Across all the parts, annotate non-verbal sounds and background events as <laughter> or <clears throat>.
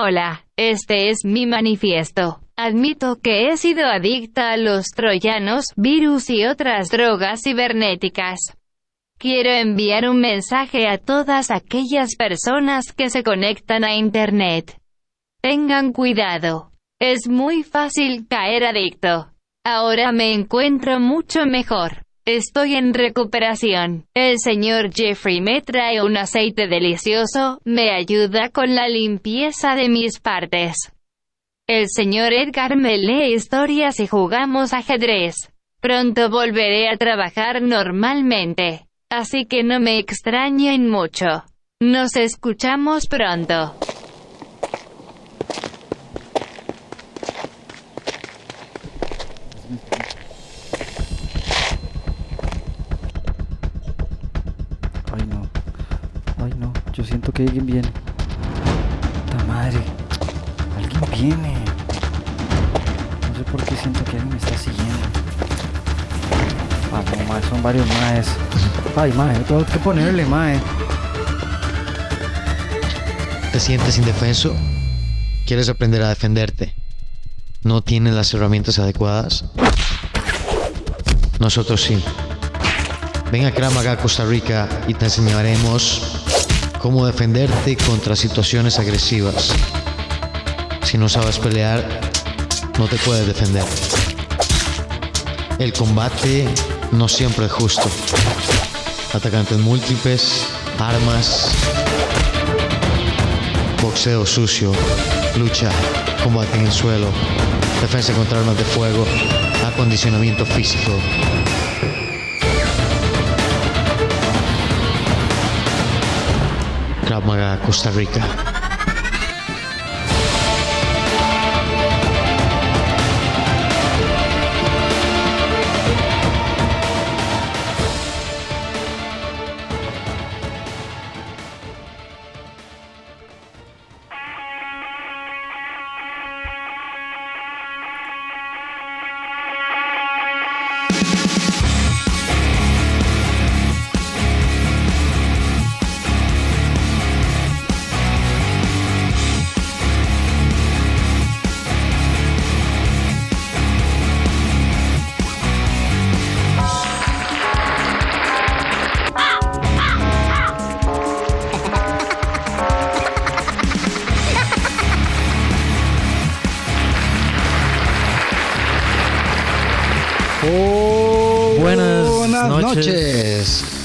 Hola, este es mi manifiesto. Admito que he sido adicta a los troyanos, virus y otras drogas cibernéticas. Quiero enviar un mensaje a todas aquellas personas que se conectan a Internet. Tengan cuidado. Es muy fácil caer adicto. Ahora me encuentro mucho mejor. Estoy en recuperación. El señor Jeffrey me trae un aceite delicioso, me ayuda con la limpieza de mis partes. El señor Edgar me lee historias y jugamos ajedrez. Pronto volveré a trabajar normalmente. Así que no me extrañen mucho. Nos escuchamos pronto. Yo siento que alguien viene. ¡Ta madre! Alguien viene. No sé por qué siento que alguien me está siguiendo. No, mae, son varios maes. Ay, mae, tengo que ponerle, mae. ¿Te sientes indefenso? ¿Quieres aprender a defenderte? ¿No tienes las herramientas adecuadas? Nosotros sí. Ven a Krav Maga Costa Rica y te enseñaremos cómo defenderte contra situaciones agresivas. Si no sabes pelear, no te puedes defender. El combate no siempre es justo. Atacantes múltiples, armas, boxeo sucio, lucha, combate en el suelo, defensa contra armas de fuego, acondicionamiento físico. Krav Maga Costa Rica.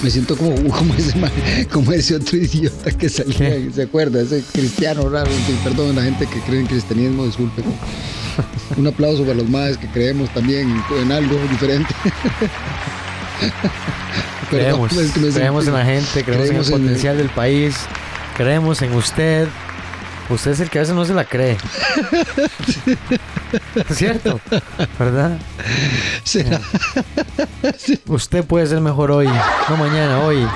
Me siento como, <laughs> como, ese, como ese otro idiota que salía, ¿se acuerda? Ese cristiano raro. perdón, la gente que cree en cristianismo, disculpe. Un aplauso para los madres que creemos también en algo diferente. <laughs> Creemos, es que me creemos en la gente, creemos, creemos en el en- potencial del país, creemos en usted. Usted es el que a veces no se la cree. <laughs> ¿Es cierto? ¿Verdad? ¿Será? Usted puede ser mejor hoy, no mañana, hoy.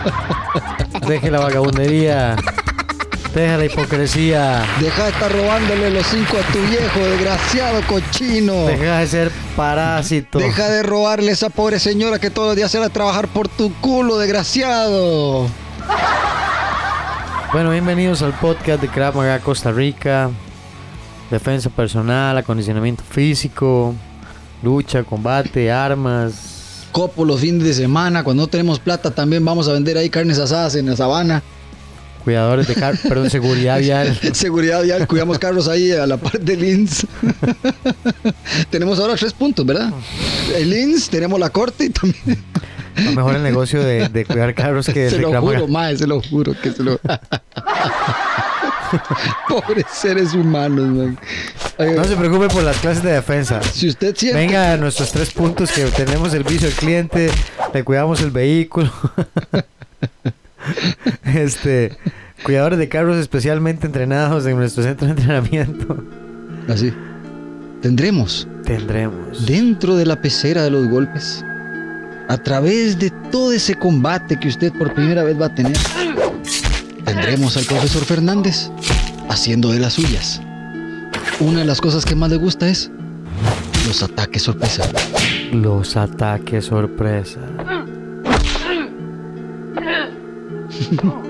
Deje la vagabundería. Deja la hipocresía. Deja de estar robándole los cinco a tu viejo, desgraciado cochino. Deja de ser parásito. Deja de robarle a esa pobre señora que todos los días se va a trabajar por tu culo, desgraciado. Bueno, bienvenidos al podcast de Krav Maga Costa Rica. Defensa personal, acondicionamiento físico, lucha, combate, armas. Copo los fines de semana, cuando no tenemos plata también vamos a vender ahí carnes asadas en la sabana. Cuidadores de car perdón, seguridad vial. <laughs> Seguridad vial, cuidamos carros ahí a la parte del INS. <laughs> tenemos ahora tres puntos, ¿verdad? El INS, tenemos la corte y también... Mejor el negocio de, de cuidar carros que <laughs> se lo juro, mae, se lo juro que se lo... <laughs> Pobres seres humanos, man. Ay, No se preocupe por las clases de defensa. Si usted siente... Venga a nuestros tres puntos que tenemos servicio al cliente, le cuidamos el vehículo. <laughs> este, cuidadores de carros especialmente entrenados en nuestro centro de entrenamiento. Así. Tendremos Tendremos. dentro de la pecera de los golpes, a través de todo ese combate que usted por primera vez va a tener, tendremos al profesor Fernández haciendo de las suyas. Una de las cosas que más le gusta es los ataques sorpresa. Los ataques sorpresa. <laughs>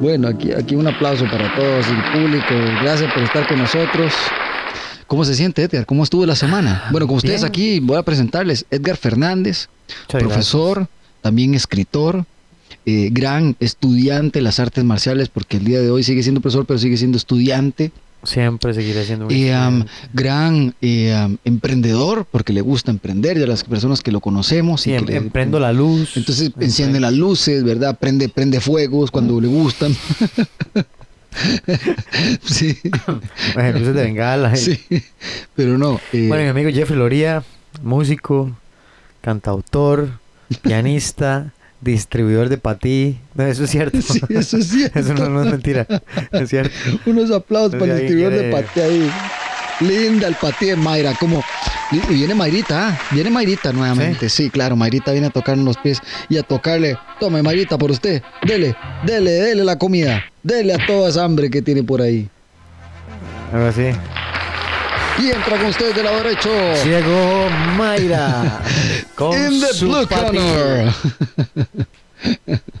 Bueno, aquí, aquí un aplauso para todos el público. Gracias por estar con nosotros. ¿Cómo se siente, Edgar? ¿Cómo estuvo la semana? Bueno, con ustedes Bien. aquí voy a presentarles Edgar Fernández, Muchas profesor, también escritor, eh, gran estudiante de las artes marciales, porque el día de hoy sigue siendo profesor, pero sigue siendo estudiante. Siempre seguiré siendo un Y, am, estudiante. gran eh, am, emprendedor, porque le gusta emprender, de las personas que lo conocemos. Y que em- le- emprendo la luz. Entonces enciende las luces, ¿verdad? Prende, prende fuegos cuando le gustan. <laughs> sí, Eh, luces de bengala. eh. sí, pero no. eh, Bueno, mi amigo Jeffrey Loría, músico, cantautor, pianista, <laughs> distribuidor de patí. No, eso es cierto. sí, eso es cierto. Eso no, no es mentira. Es cierto. Unos aplausos para el distribuidor de paté ahí. Linda el paté de Mayra, como y viene Mayrita, ah, viene Mayrita nuevamente. Sí, claro, Mayrita viene a tocarle los pies y a tocarle. Tome Mayrita por usted. Dele, dele, dele la comida. Dele a toda esa hambre que tiene por ahí. Algo así. Y entra con ustedes del lado derecho. Ciego Mayra. <laughs> Con In the su blue patí. corner.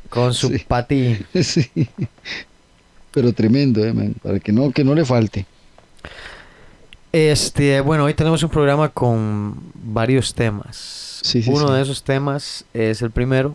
Con su Sí. patí. <laughs> Sí. Pero tremendo, eh, man, para que no, que no le falte. Este, bueno, hoy tenemos un programa con varios temas. Sí, sí, Uno sí. de esos temas es el primero.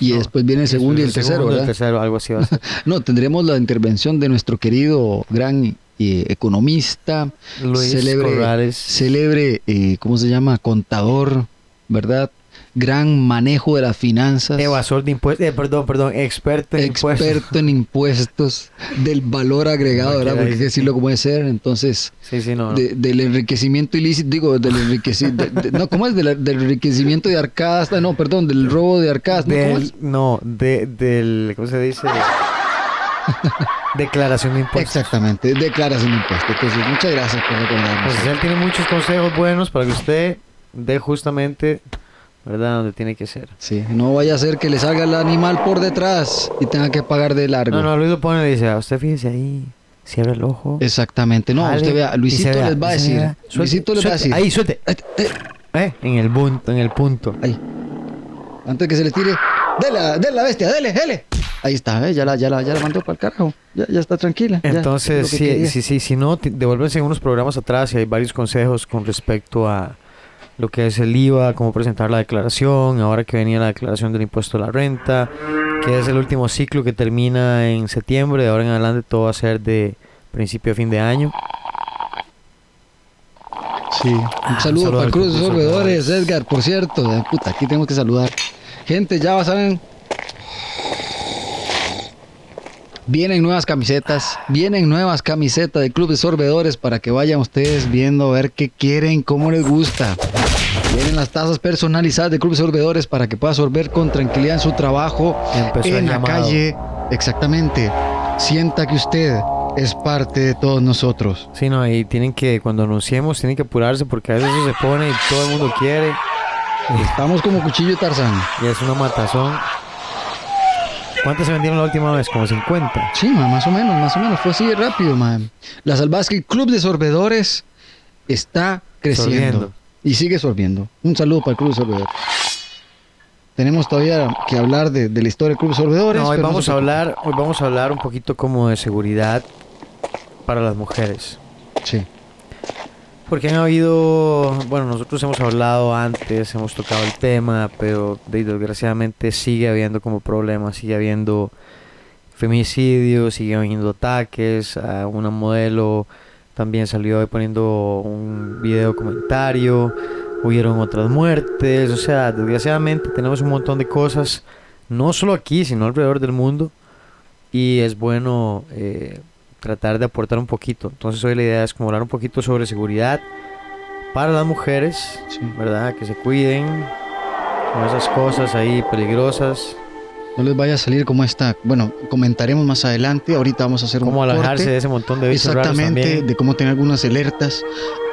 Y No, después viene el segundo y el tercero, segundo, el ¿verdad? tercero, algo así va a <laughs> ser. No, tendremos la intervención de nuestro querido gran eh, economista, Luis Célebre- Corrales. célebre, eh, ¿cómo se llama? Contador, ¿verdad? Gran manejo de las finanzas. Evasor de impuestos. Eh, perdón, perdón. Experto en impuestos. experto en impuestos del valor agregado, No, ¿verdad? Porque hay que decirlo como debe ser. Entonces, Sí, sí, no. no. de- del enriquecimiento ilícito, digo, del enriquecimiento, no, ¿cómo es? Del enriquecimiento de arcadas, no, perdón, del robo de arcadas, ¿no? ¿Cómo Del- es? no, de, del. ¿Cómo se dice? <laughs> Declaración de impuestos. Exactamente, declaración de impuestos. Entonces, muchas gracias por recordarnos. Entonces él tiene muchos consejos buenos para que usted dé justamente, ¿verdad? Donde tiene que ser. Sí, no vaya a ser que le salga el animal por detrás y tenga que pagar de largo. No, no, Luis lo pone y le dice, "Ah, usted fíjese ahí, cierra el ojo. Exactamente, no, jale, usted vea, Luisito vea, les va a decir, vea. Suelte, Luisito les va a decir, Ahí, suelte. Eh, eh, en el punto, en el punto. ahí, antes que se les tire, dele, a- dele la bestia, dele, dele. Ahí está, ¿eh? ya, la, ya, la, ya la mandó para el carajo, ya, ya está tranquila. Entonces, es lo que sí, sí, sí, si no, devuélvense en unos programas atrás y hay varios consejos con respecto a lo que es el IVA, cómo presentar la declaración, ahora que venía la declaración del impuesto a la renta, que es el último ciclo que termina en septiembre, de ahora en adelante todo va a ser de principio a fin de año. Sí. Un Ah, saludo para el Cruz Sorbedores. Edgar, por cierto. Puta, aquí tenemos que saludar. Gente, ya saben. Vienen nuevas camisetas, vienen nuevas camisetas del Club de Sorbedores para que vayan ustedes viendo a ver qué quieren, cómo les gusta. Vienen las tazas personalizadas del Club de Sorbedores para que pueda sorber con tranquilidad en su trabajo, Empezó en la llamado. calle. Exactamente. Sienta que usted es parte de todos nosotros. Sí, no, y tienen que, cuando anunciemos, tienen que apurarse porque a veces eso se pone y todo el mundo quiere Estamos como cuchillo de Tarzán. y es una matazón. ¿Cuántas se vendieron la última vez? Como 50. Sí, ma, más o menos, más o menos. Fue así de rápido, man. La Salvasque Club de Sorbedores está creciendo. Sorbiendo. Y sigue sorbiendo. Un saludo para el Club de Sorbedores. Tenemos todavía que hablar de, de la historia del Club de Sorbedores. No, hoy pero vamos se a hablar, hoy vamos a hablar un poquito como de seguridad para las mujeres. Sí. Porque han habido, bueno, nosotros hemos hablado antes, hemos tocado el tema, pero de- desgraciadamente sigue habiendo como problemas, sigue habiendo femicidios, sigue habiendo ataques. A una modelo también salió hoy poniendo un video comentario, hubieron otras muertes, o sea, desgraciadamente tenemos un montón de cosas, no solo aquí, sino alrededor del mundo, y es bueno eh, tratar de aportar un poquito. Entonces hoy la idea es como hablar un poquito sobre seguridad para las mujeres, Sí. ¿verdad? Que se cuiden con esas cosas ahí peligrosas, No les vaya a salir como esta. Bueno, comentaremos más adelante. Ahorita vamos a hacer un alejarse corte. de ese montón de bichos raros Exactamente, también. de cómo tener algunas alertas,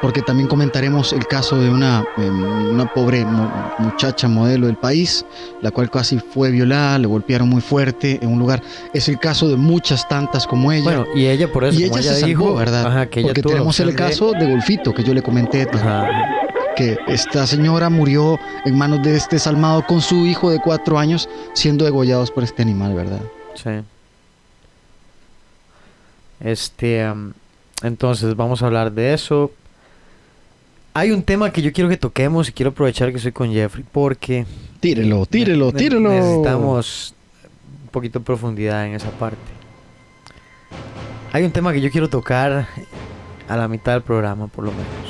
porque también comentaremos el caso de una, em, una pobre mu- muchacha modelo del país, la cual casi fue violada, le golpearon muy fuerte en un lugar. Es el caso de muchas tantas como ella. Bueno, y ella por eso, y como ella ella, se dijo, salvó, ¿verdad? Ajá, que ella porque tenemos el opción de- caso de Golfito, que yo le comenté, Ajá. Que esta señora murió en manos de este salmado con su hijo de cuatro años, siendo degollados por este animal, ¿verdad? Sí. Este, entonces vamos a hablar de eso. Hay un tema que yo quiero que toquemos y quiero aprovechar que estoy con Jeffrey porque Tírelo, tírelo, tírelo. necesitamos un poquito de profundidad en esa parte. Hay un tema que yo quiero tocar a la mitad del programa, por lo menos.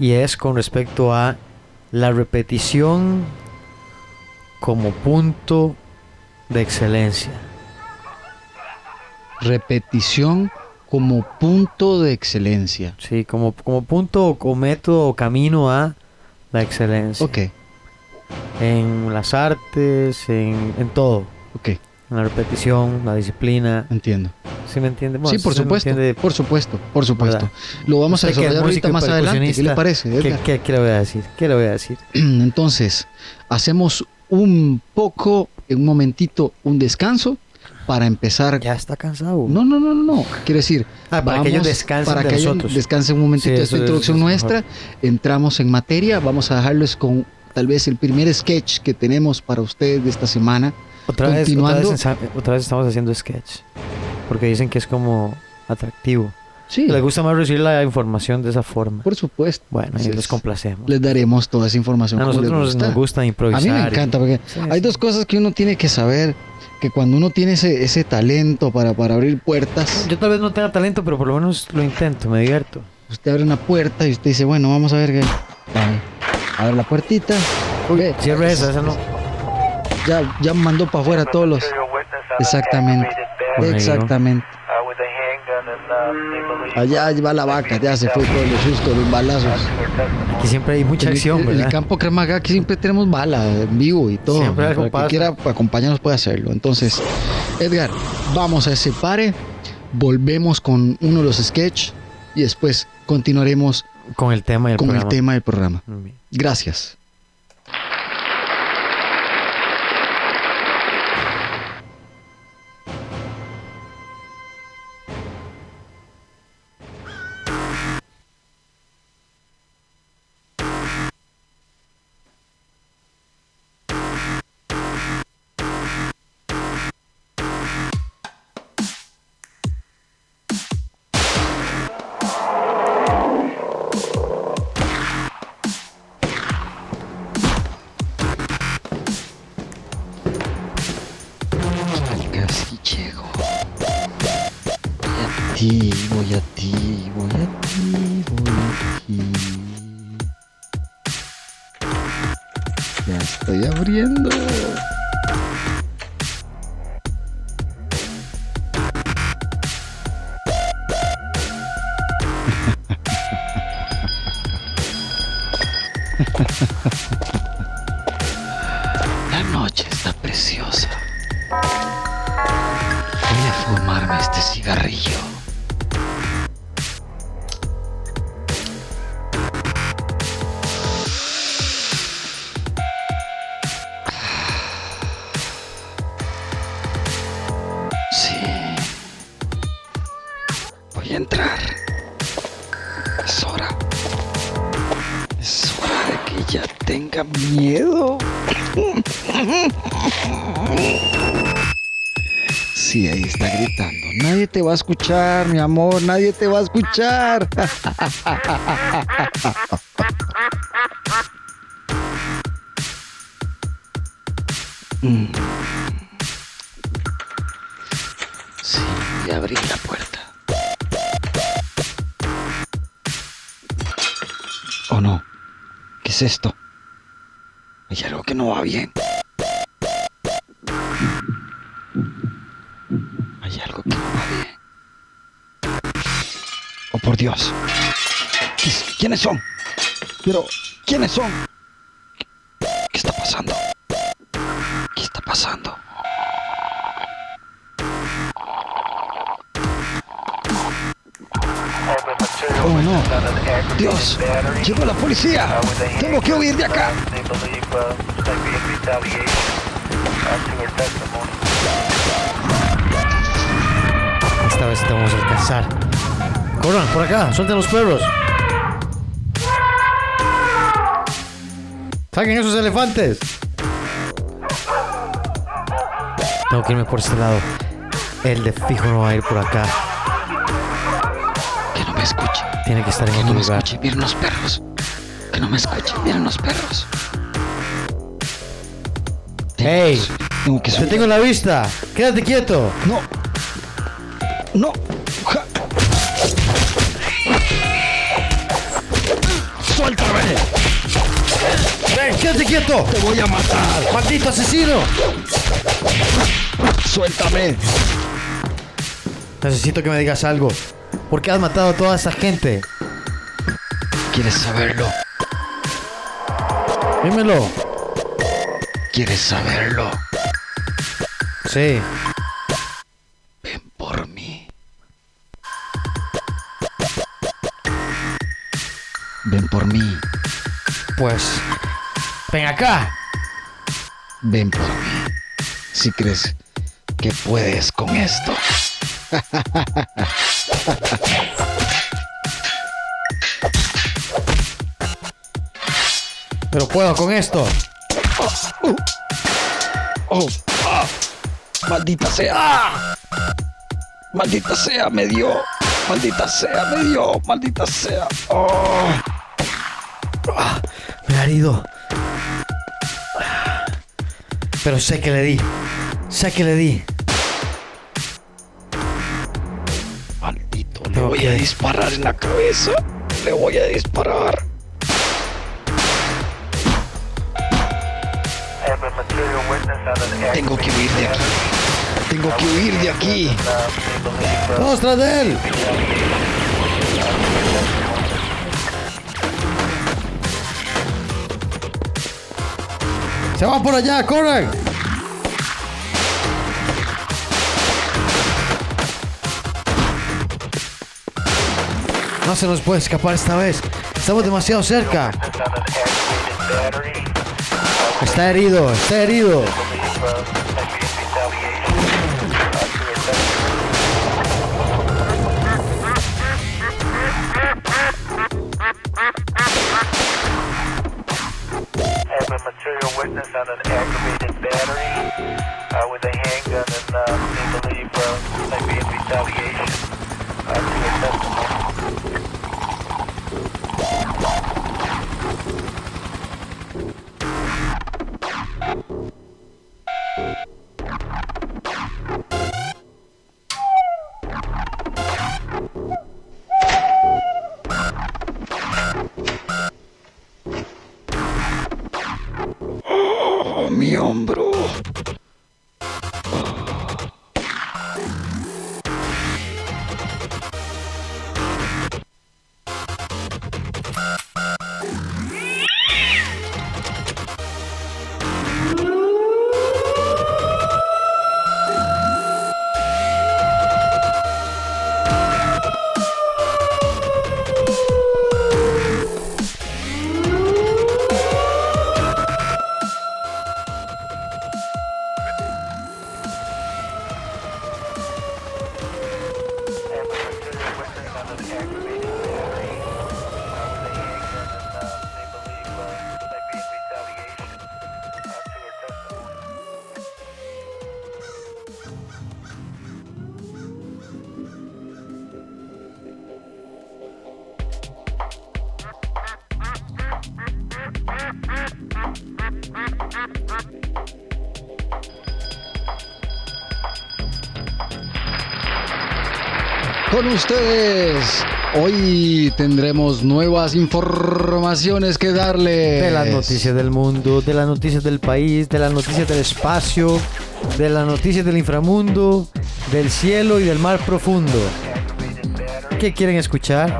Y es con respecto a la repetición como punto de excelencia. Repetición como punto de excelencia. Sí, como, como punto o, método o camino a la excelencia. Ok, En las artes, en, en todo. ok, En la repetición, la disciplina. entiendo. ¿Sí me entiende? sí, por ¿sí supuesto, entiende? por supuesto, por supuesto. ¿Verdad? Lo vamos a desarrollar ahorita más adelante. ¿Qué le parece, ¿Qué, qué- qué le voy a decir? ¿Qué le voy a decir? <clears throat> Entonces, hacemos un poco, en un momentito, un descanso para empezar. Ya está cansado. No, no, no, no, no. Quiero decir, Ah, para que ellos descansen para de que ellos nosotros. descansen un momentito Sí, de esta es- introducción es nuestra. Entramos en materia. Vamos a dejarles con tal vez el primer sketch que tenemos para ustedes de esta semana. Otra vez, otra, vez, otra vez estamos haciendo sketch. Porque dicen que es como atractivo. Sí, Les gusta más recibir la información de esa forma. por supuesto. Bueno, y les complacemos. Les daremos toda esa información. a nosotros nos, gusta. nos gusta A improvisar. mí me y- encanta porque Sí, hay sí. dos cosas que uno tiene que saber. Que cuando uno tiene ese, ese talento para, para abrir puertas, Yo tal vez no tenga talento, pero por lo menos lo intento, me divierto. usted abre una puerta y usted dice, bueno, vamos a ver qué. Abre la puertita. Cierre esa, esa no. Ya, ya mandó para afuera todos los. Exactamente. Exactamente. Allá va la vaca, ya se fue todo el susto, los balazos. Aquí siempre hay mucha En acción, en el, campo Cremaga aquí siempre tenemos bala en vivo y todo. Siempre Para que quiera acompañarnos puede hacerlo. Entonces, Edgar, vamos a ese pare, volvemos con uno de los sketch y después continuaremos Con el tema y el con programa. el tema del programa. Gracias. Va a escuchar, mi amor. Nadie te va a escuchar. Sí, voy a abrir la puerta. ¿O no? ¿Qué es esto? Hay algo que no va bien. Dios. ¿Qui- ¿Quiénes son? Pero, ¿quiénes son? ¿Qué está pasando? ¿Qué está pasando? Oh no, Dios, llegó la policía. Tengo que huir de acá. Esta vez te vamos a alcanzar. Corran, por acá, suelten los perros. Saquen esos elefantes. Tengo que irme por este lado. El de fijo no va a ir por acá. me escuche. Tiene que estar en Que no otro me lugar. escuche. Miren los perros. Que no me escuche. Miren los perros. ¡Ey! que Tengo que ¡Te tengo en la vista! ¡Quédate quieto! No. No. Quédate quieto! Te voy a matar. ¡Maldito asesino! Suéltame. Necesito que me digas algo. ¿Por qué has matado a toda esa gente? ¿Quieres saberlo? Dímelo. ¿Quieres saberlo? Sí. Ven por mí. Ven por mí. Pues. Ven acá. Ven por mí. Si crees que puedes con esto. <laughs> Pero puedo con esto. Oh, ah. Maldita sea. Ah. Maldita sea, me dio. Maldita sea, me dio. Maldita sea. Oh. Me ha herido. Pero sé que le di. Sé que le di. Maldito, le voy a disparar en la cabeza. Le voy a disparar. Tengo que huir de aquí. Tengo que huir de aquí. ¡Vamos tras de él! ¡Se va por allá! ¡Corran! No se nos puede escapar esta vez. Estamos demasiado cerca. Está herido, está herido. Ustedes, hoy tendremos nuevas informaciones que darles. De las noticias del mundo, de las noticias del país, de las noticias del espacio, de las noticias del inframundo, del cielo y del mar profundo. ¿Qué quieren escuchar?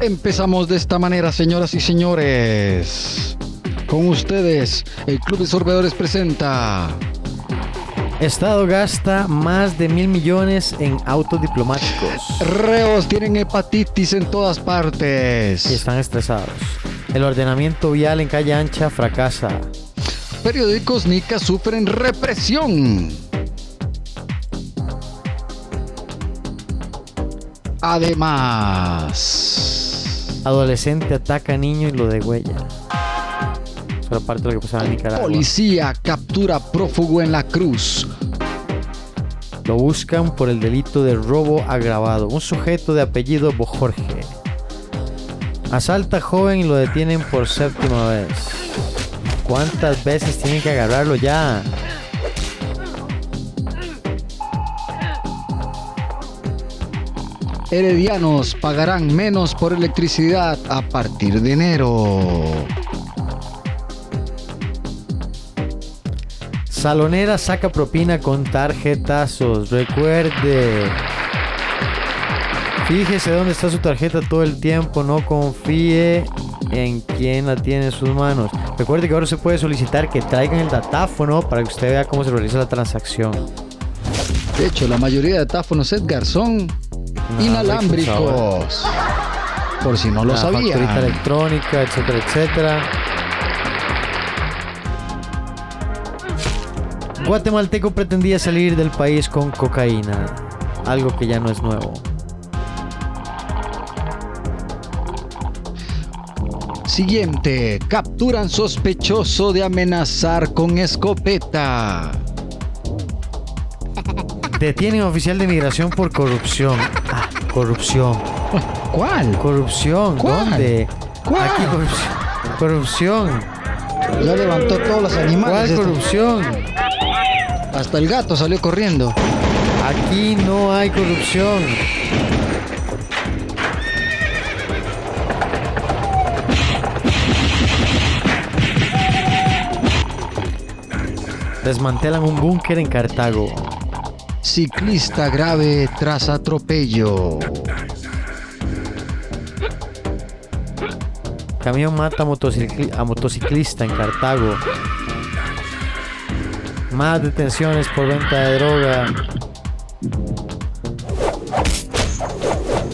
Empezamos de esta manera, señoras y señores. Con ustedes, el Club de Sorbedores presenta. Estado gasta más de mil millones en autos diplomáticos Reos tienen hepatitis en todas partes. y están estresados. El ordenamiento vial en calle ancha fracasa. Periódicos Nica sufren represión. Además, Adolescente ataca a niño y lo degüella. Eso era parte de lo que pasaba en Nicaragua. policía captura prófugo en la cruz. Lo buscan por el delito de robo agravado. Un sujeto de apellido Bojorge. Asalta joven y lo detienen por séptima vez. ¿Cuántas veces tienen que agarrarlo ya? Heredianos pagarán menos por electricidad a partir de enero. Salonera saca propina con tarjetazos. Recuerde. Fíjese dónde está su tarjeta todo el tiempo. No confíe en quién la tiene en sus manos. Recuerde que ahora se puede solicitar que traigan el datáfono para que usted vea cómo se realiza la transacción. De hecho, la mayoría de datáfonos Edgar son inalámbricos. Por si no lo La facturita sabían. electrónica, etcétera, etcétera. Guatemalteco pretendía salir del país con cocaína, algo que ya no es nuevo. Siguiente, capturan sospechoso de amenazar con escopeta. Detienen oficial de migración por corrupción. Ah, corrupción. ¿Cuál? Corrupción. ¿Cuál? ¿Dónde? ¿Cuál? Aquí corrupción. Corrupción. Ya levantó todos los animales. ¿Cuál este. corrupción? Hasta el gato salió corriendo. Aquí no hay corrupción. Desmantelan un búnker en Cartago. Ciclista grave tras atropello. Camión mata a, motocicli- a motociclista en Cartago. Más detenciones por venta de droga.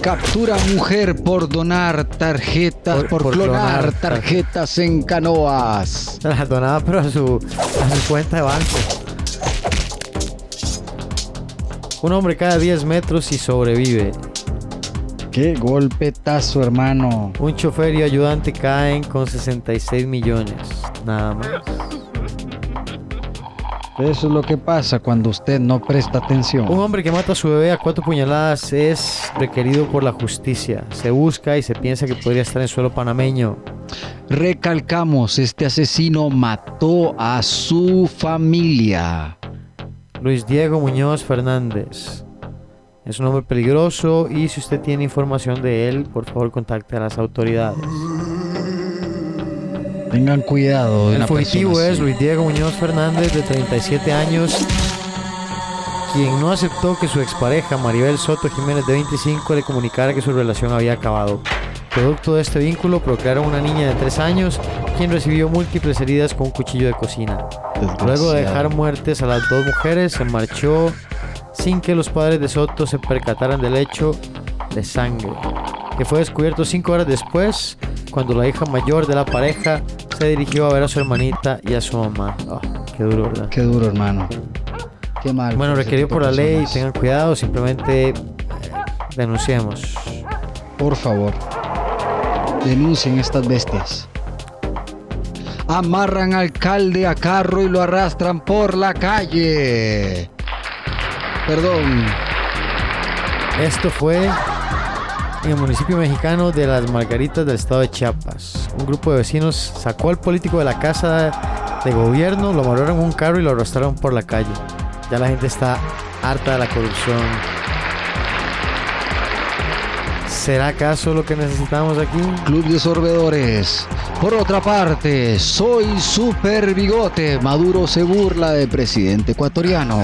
Captura mujer por donar tarjetas, Por- por, por clonar clonar tarjetas en canoas. Se <laughs> las donaba pero a su, a su cuenta de banco. Un hombre cada 10 metros y sobrevive. Qué golpetazo, hermano. Un chofer y ayudante caen con 66 millones. Nada más. Eso es lo que pasa cuando usted no presta atención. Un hombre que mata a su bebé a cuatro puñaladas es requerido por la justicia. Se busca y se piensa que podría estar en suelo panameño. Recalcamos, este asesino mató a su familia. Luis Diego Muñoz Fernández. Es un hombre peligroso y si usted tiene información de él, por favor contacte a las autoridades. Tengan cuidado. de El fugitivo es. Luis Diego Muñoz Fernández, de 37 años, quien no aceptó que su expareja Maribel Soto Jiménez, de 25, le comunicara que su relación había acabado. Producto de este vínculo, procrearon una niña de 3 años, quien recibió múltiples heridas con un cuchillo de cocina. Luego de dejar muertes a las dos mujeres, se marchó sin que los padres de Soto se percataran del hecho de sangre, que fue descubierto cinco horas después, cuando la hija mayor de la pareja se dirigió a ver a su hermanita y a su mamá. Ah, qué duro, ¿verdad? Qué duro, hermano. Qué mal. Bueno, requerido por la ley, tengan cuidado, simplemente eh, denunciemos. Por favor, denuncien estas bestias. Amarran al alcalde a carro y lo arrastran por la calle. Perdón, Esto fue en el municipio mexicano de Las Margaritas del estado de Chiapas. Un grupo de vecinos sacó al político de la casa de gobierno, lo amarraron en un carro y lo arrastraron por la calle. Ya la gente está harta de la corrupción. ¿Será acaso lo que necesitamos aquí? Club de Sorbedores. Por otra parte, soy Super Bigote. Maduro se burla de presidente ecuatoriano.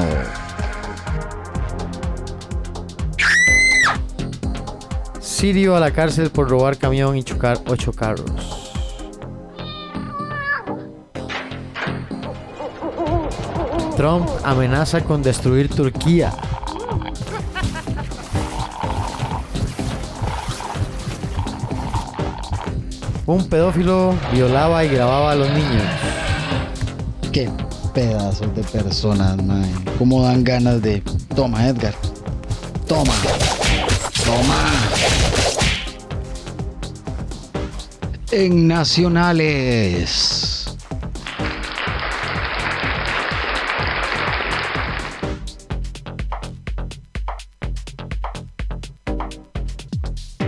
Sirio a la cárcel por robar camión y chocar ocho carros. Trump amenaza con destruir Turquía. Un pedófilo violaba y grababa a los niños. Qué pedazos de personas, man. Cómo dan ganas de. Toma, Edgar. Toma. Toma. en nacionales.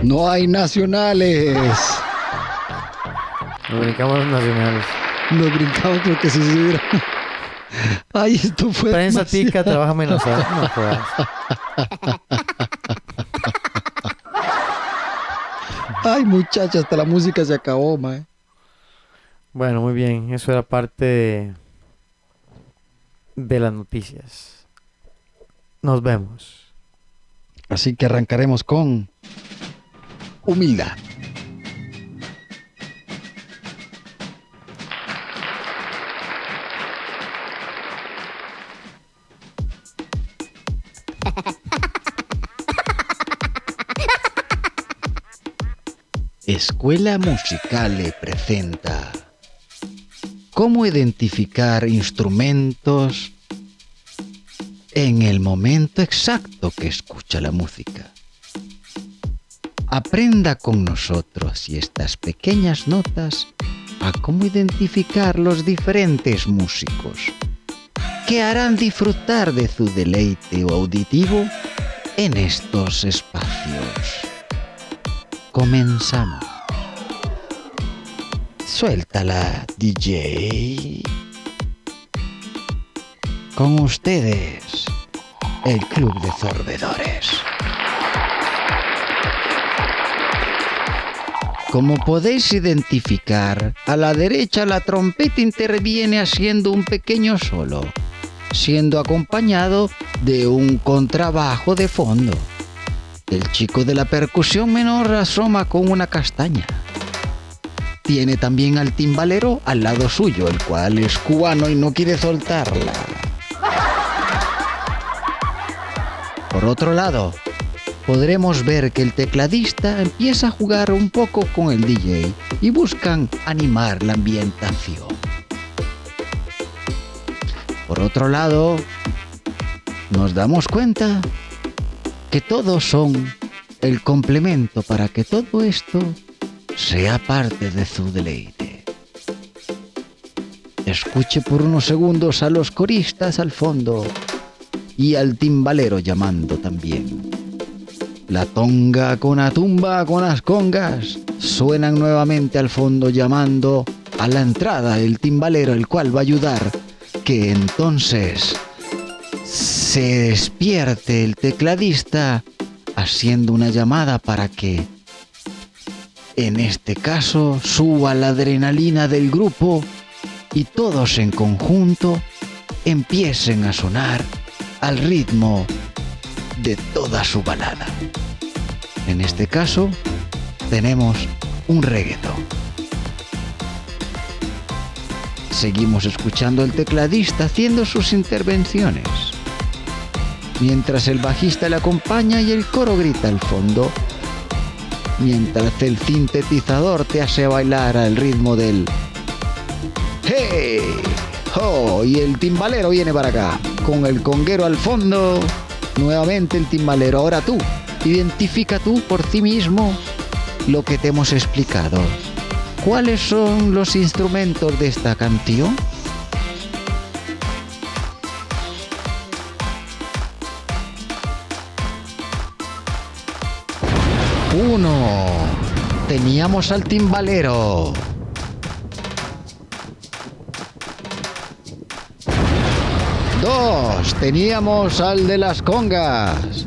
No hay nacionales. Nos brincamos los nacionales. Nos brincamos lo que sucediera. <laughs> Ay, esto fue. Prensa demasiado. tica, trabaja amenazada. ¿eh? No <laughs> Ay, muchacha, hasta la música se acabó, mae. Bueno, muy bien. Eso era parte de, de las noticias. Nos vemos. Así que arrancaremos con humildad. Escuela Musicale presenta cómo identificar instrumentos en el momento exacto que escucha la música. Aprenda con nosotros y estas pequeñas notas a cómo identificar los diferentes músicos que harán disfrutar de su deleite auditivo en estos espacios. Comenzamos. Suéltala, DJ. Con ustedes, el Club de Sorbedores. Como podéis identificar, a la derecha la trompeta interviene haciendo un pequeño solo, siendo acompañado de un contrabajo de fondo. El chico de la percusión menor asoma con una castaña. Tiene también al timbalero al lado suyo, el cual es cubano y no quiere soltarla. Por otro lado, podremos ver que el tecladista empieza a jugar un poco con el DJ y buscan animar la ambientación. Por otro lado, nos damos cuenta que todos son el complemento para que todo esto sea parte de su deleite. Escuche por unos segundos a los coristas al fondo y al timbalero llamando también. La tonga con la tumba con las congas suenan nuevamente al fondo llamando a la entrada el timbalero el cual va a ayudar que entonces se despierte el tecladista haciendo una llamada para que en este caso suba la adrenalina del grupo y todos en conjunto empiecen a sonar al ritmo de toda su balada. En este caso tenemos un reggaetón. Seguimos escuchando al tecladista haciendo sus intervenciones. Mientras el bajista le acompaña y el coro grita al fondo. Mientras el sintetizador te hace bailar al ritmo del ¡Hey! ¡Oh! Y el timbalero viene para acá. Con el conguero al fondo. Nuevamente el timbalero. Ahora tú. Identifica tú por ti mismo lo que te hemos explicado. ¿Cuáles son los instrumentos de esta canción? Teníamos al timbalero. Dos. Teníamos al de las congas.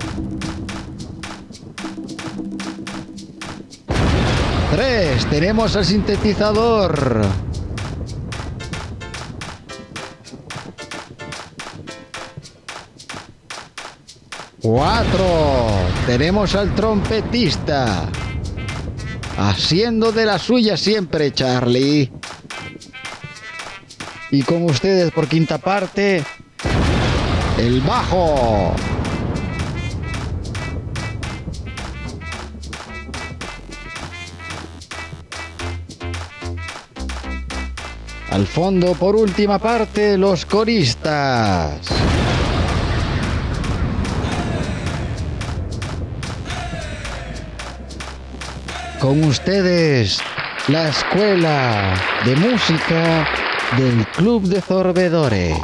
Tres. Tenemos al sintetizador. Cuatro. Tenemos al trompetista. Haciendo de la suya siempre, Charlie. Y con ustedes por quinta parte, el bajo. Al fondo, por última parte, los coristas. Con ustedes, la escuela de música del Club de Sorbedores.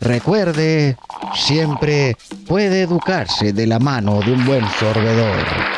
Recuerde, siempre puede educarse de la mano de un buen sorbedor.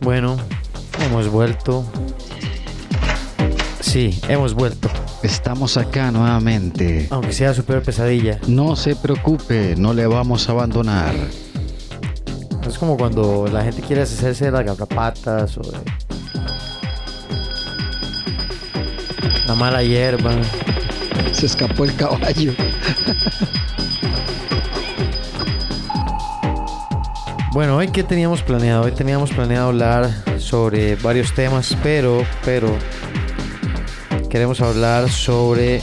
Bueno, hemos vuelto. Sí, hemos vuelto. Estamos acá nuevamente. Aunque sea su peor pesadilla. No se preocupe, no le vamos a abandonar. Es como cuando la gente quiere hacerse de las garrapatas o de la mala hierba. Se escapó el caballo. <laughs> Bueno, hoy qué teníamos planeado? Hoy teníamos planeado hablar sobre varios temas, pero, pero queremos hablar sobre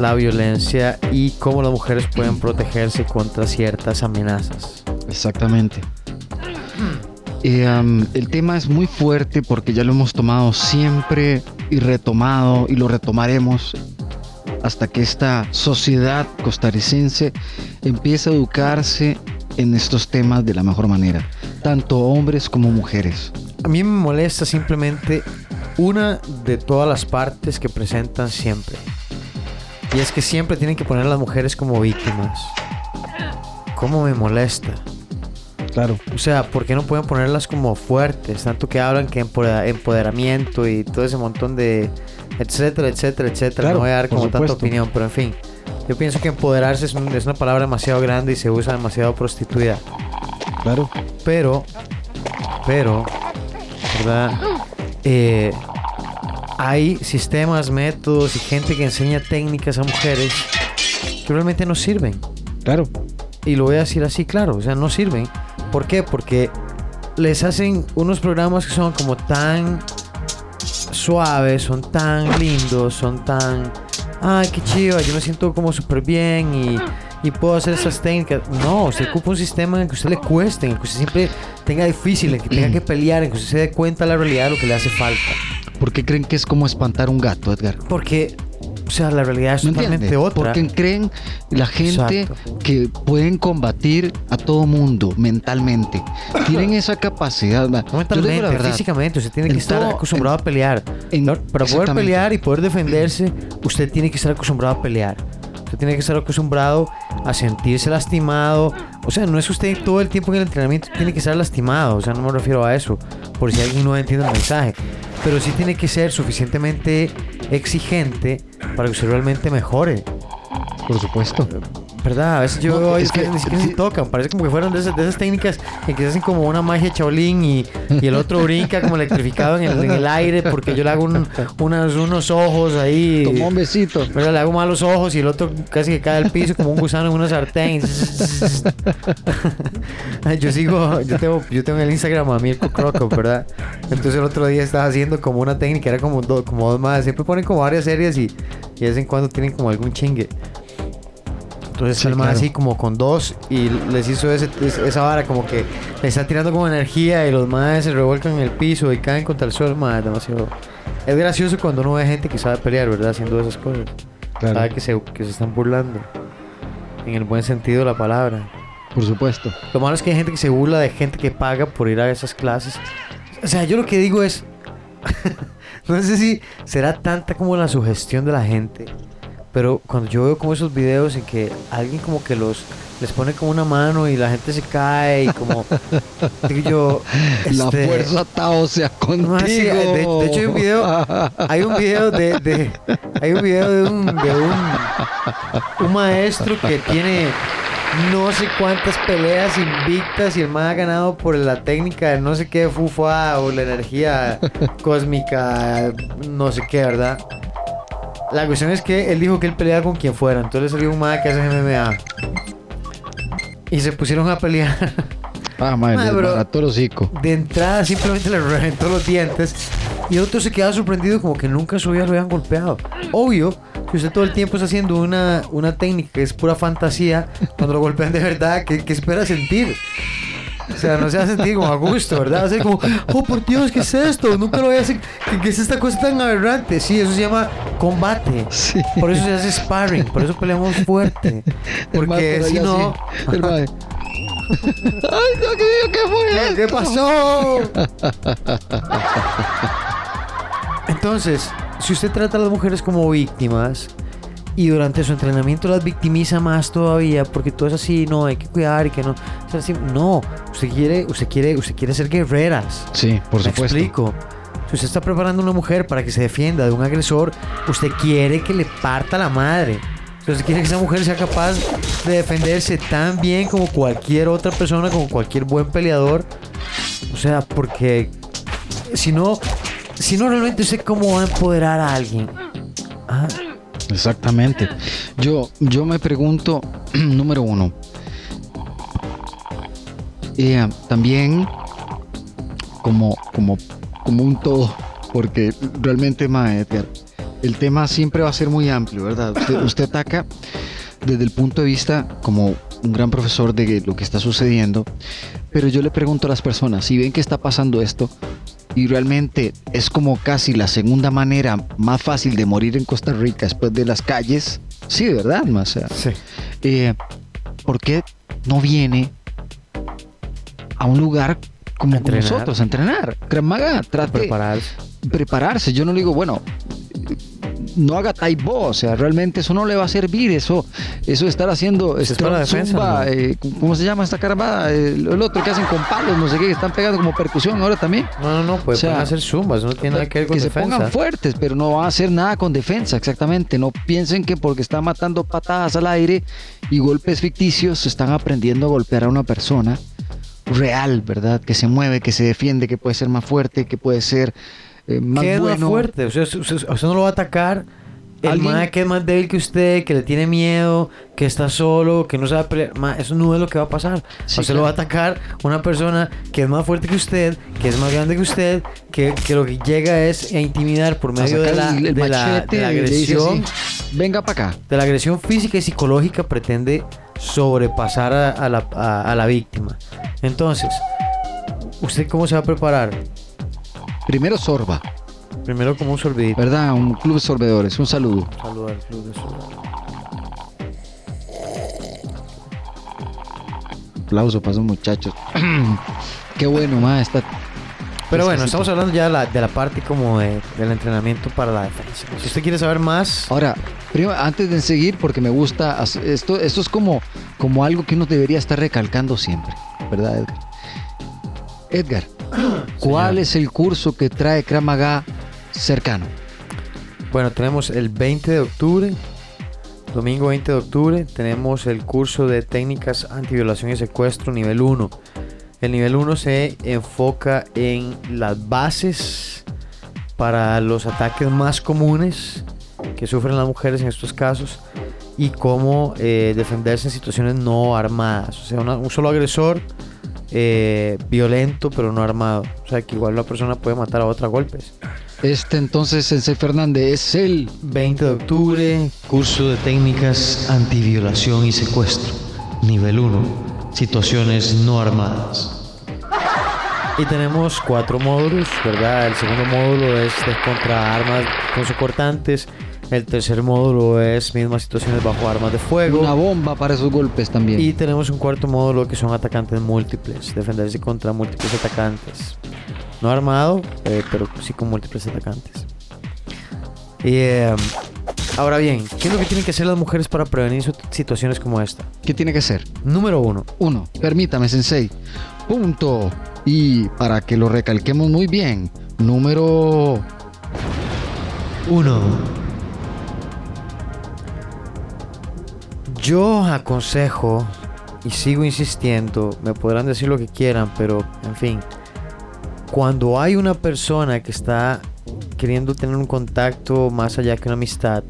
la violencia y cómo las mujeres pueden protegerse contra ciertas amenazas. Exactamente. Am, el tema es muy fuerte porque ya lo hemos tomado siempre y retomado y lo retomaremos hasta que esta sociedad costarricense empiece a educarse en estos temas de la mejor manera, tanto hombres como mujeres. A mí me molesta simplemente una de todas las partes que presentan siempre. Y es que siempre tienen que poner a las mujeres como víctimas. ¿Cómo me molesta? Claro. O sea, ¿por qué no pueden ponerlas como fuertes? Tanto que hablan que empodera- empoderamiento y todo ese montón de etcétera, etcétera, etcétera. Claro, no voy a dar como tanta opinión, pero en fin. Yo pienso que empoderarse es, un- es una palabra demasiado grande y se usa demasiado prostituida. Claro. Pero, pero, ¿verdad? Eh, hay sistemas, métodos y gente que enseña técnicas a mujeres que realmente no sirven. Claro. Y lo voy a decir así, claro, o sea, no sirven. ¿Por qué? Porque les hacen unos programas que son como tan suaves, son tan lindos, son tan... Ay, qué chido, yo me siento como súper bien y, y puedo hacer esas técnicas. No, usted ocupa un sistema en el que a usted le cueste, en el que usted siempre tenga difícil, en el que tenga que pelear, en que usted se dé cuenta de la realidad de lo que le hace falta. ¿Por qué creen que es como espantar un gato, Edgar? Porque, o sea, la realidad es ¿Me totalmente otra. Porque creen la gente Exacto. que pueden combatir a todo mundo mentalmente. Tienen esa capacidad. No mentalmente, la verdad. físicamente, usted tiene que estar todo- acostumbrado a pelear. en- Para poder pelear y poder defenderse, usted tiene que estar acostumbrado a pelear. Usted tiene que estar acostumbrado a sentirse lastimado. O sea, no es usted todo el tiempo en el entrenamiento tiene que estar lastimado. O sea, no me refiero a eso. Por si alguien no entiende el mensaje. Pero sí tiene que ser suficientemente exigente para que usted realmente mejore. Por supuesto. ¿Verdad? A veces yo No, es que, que- ni siquiera se tocan. Parece como que fueron de esas, de esas técnicas en que se hacen como una magia chaolín y, y el otro brinca como electrificado en el, en el aire porque yo le hago un- unas, unos ojos ahí. Tomó un besito. ¿verdad? Le hago malos ojos y el otro casi que cae al piso como un gusano en una sartén. <laughs> Yo sigo, yo tengo, yo tengo en el Instagram a Mirko Croco, ¿verdad? Entonces el otro día estaba haciendo como una técnica, era como, do- como dos más. Siempre ponen como varias series y, y de vez en cuando tienen como algún chingue. Entonces Sí, el claro. así como con dos y les hizo ese- es- esa vara como que le está tirando como energía y los más se revuelcan en el piso y caen contra el suelo, man, demasiado. Es gracioso cuando uno ve gente que sabe pelear, ¿verdad? Haciendo esas cosas. Sabe que se, que se están burlando. En el buen sentido de la palabra. Por supuesto. Lo malo es que hay gente que se burla de gente que paga por ir a esas clases. O sea, yo lo que digo es. <laughs> no sé si será tanta como la sugestión de la gente. Pero cuando yo veo como esos videos en que alguien como que los les pone como una mano y la gente se cae y como <laughs> digo yo La este, fuerza Tao sea contigo. no, sí, de, de hecho hay un video hay un video de, de- hay un video de un de un, un maestro que tiene no sé cuántas peleas invictas y el man ha ganado por la técnica de no sé qué fufa o la energía cósmica no sé qué verdad la cuestión es que él dijo que él peleaba con quien fuera entonces le salió un man que hace MMA y se pusieron a pelear Ah, madre, Madre, bro. el hocico. de entrada simplemente le reventó los dientes y el otro se quedaba sorprendido como que nunca en su vida lo habían golpeado. Obvio que usted todo el tiempo está haciendo una, una técnica que es pura fantasía, cuando lo golpean de verdad, ¿qué, qué espera sentir? O sea, no se va a sentir como a gusto, ¿verdad? Va a ser como, oh por Dios, ¿qué es esto? Nunca lo voy a hacer. ¿Qué, qué es esta cosa tan aberrante? Sí, eso se llama combate. Sí. Por eso se hace sparring, por eso peleamos fuerte. Porque por si no. ¡Ay, Dios mío, qué fue ¿Qué esto? pasó? Entonces, si usted trata a las mujeres como víctimas y durante su entrenamiento las victimiza más todavía porque todo es así, no, hay que cuidar y que no. así. No, usted quiere, usted quiere, usted quiere ser guerreras. Sí, por supuesto. explico. Si usted está preparando a una mujer para que se defienda de un agresor, usted quiere que le parta la madre. Usted quiere que esa mujer sea capaz de defenderse tan bien como cualquier otra persona, como cualquier buen peleador. O sea, porque si no, si no realmente usted cómo va a empoderar a alguien. Ah, Exactamente. Yo, yo me pregunto, <clears throat> número uno, eh, también como, como, como un todo, porque realmente, ma, Edgar, el tema siempre va a ser muy amplio, ¿verdad? Usted, <laughs> usted ataca desde el punto de vista como un gran profesor de lo que está sucediendo, pero yo le pregunto a las personas, si ven que está pasando esto, y realmente es como casi la segunda manera más fácil de morir en Costa Rica después de las calles. Sí, verdad, más. O sea, sí. eh, ¿Por qué no viene a un lugar como, como nosotros a entrenar? Krav Maga, trate Prepararse. prepararse. Yo no le digo, bueno, no haga taibo, o sea, realmente eso no le va a servir, eso, eso estar haciendo es para defensa, zumba, ¿no? eh, ¿cómo se llama esta caramba? El, el otro que hacen con palos, no sé qué, que están pegando como percusión ahora también. No, no, no, pues O sea, pueden hacer zumbas, no tiene nada que ver con se defensa. pongan fuertes, pero no va a hacer nada con defensa, exactamente. No piensen que porque están matando patadas al aire y golpes ficticios, están aprendiendo a golpear a una persona real, ¿verdad? Que se mueve, que se defiende, que puede ser más fuerte, que puede ser eh, más ¿Qué es más fuerte? O sea, usted, usted- no lo va a atacar. El Alguien- mae que es más débil que usted, que le tiene miedo, que está solo, que no sabe pelear. mae, eso no es lo que va a pasar. Sí, usted lo va a atacar una persona que es más fuerte que usted, que es más grande que usted, que, que lo que llega es a intimidar por medio de la, el, el de la- machete de la y le dice agresión. venga para acá. De la agresión física y psicológica pretende sobrepasar a, a la, a- a la víctima. Entonces, ¿usted cómo se va a preparar? Primero sorba, Primero como un sorbidito. ¿verdad? Un club de sorbedores, un saludo. Saludos al club de sorbedores. Aplauso para esos muchachos. <clears throat> Qué bueno, ma, está Pero bueno, estamos hablando ya de la, de la parte como de- del entrenamiento para la defensa. Si usted quiere saber más, Ahora, primero, antes de seguir, porque me gusta, esto, esto es como, como algo que uno debería estar recalcando siempre, ¿verdad, Edgar? Edgar, ¿cuál es el curso que trae Krav Maga cercano? bueno, tenemos el 20 de octubre, domingo 20 de octubre, tenemos el curso de técnicas antiviolación y secuestro nivel 1. El nivel 1 se enfoca en las bases para los ataques más comunes que sufren las mujeres en estos casos y cómo eh, defenderse en situaciones no armadas. O sea, una- un solo agresor eh, violento pero no armado. O sea, que igual la persona puede matar a otra a golpes. Este entonces, Sensei Fernández, es el 20 de octubre, Curso de técnicas antiviolación y secuestro. Nivel 1. Situaciones no armadas. Y tenemos cuatro módulos, ¿verdad? El segundo módulo es contra armas cortantes. El tercer módulo es mismas situaciones bajo armas de fuego. una bomba para esos golpes también. Y tenemos un cuarto módulo que son atacantes múltiples, defenderse contra múltiples atacantes. No armado, eh, pero sí con múltiples atacantes. Y eh, ahora bien, ¿qué es lo que tienen que hacer las mujeres para prevenir situaciones como esta? ¿Qué tiene que ser? Número uno, Uno, permítame, Sensei. Punto. Y para que lo recalquemos muy bien, número 1. Yo aconsejo y sigo insistiendo, me podrán decir lo que quieran, pero en fin, cuando hay una persona que está queriendo tener un contacto más allá que una amistad,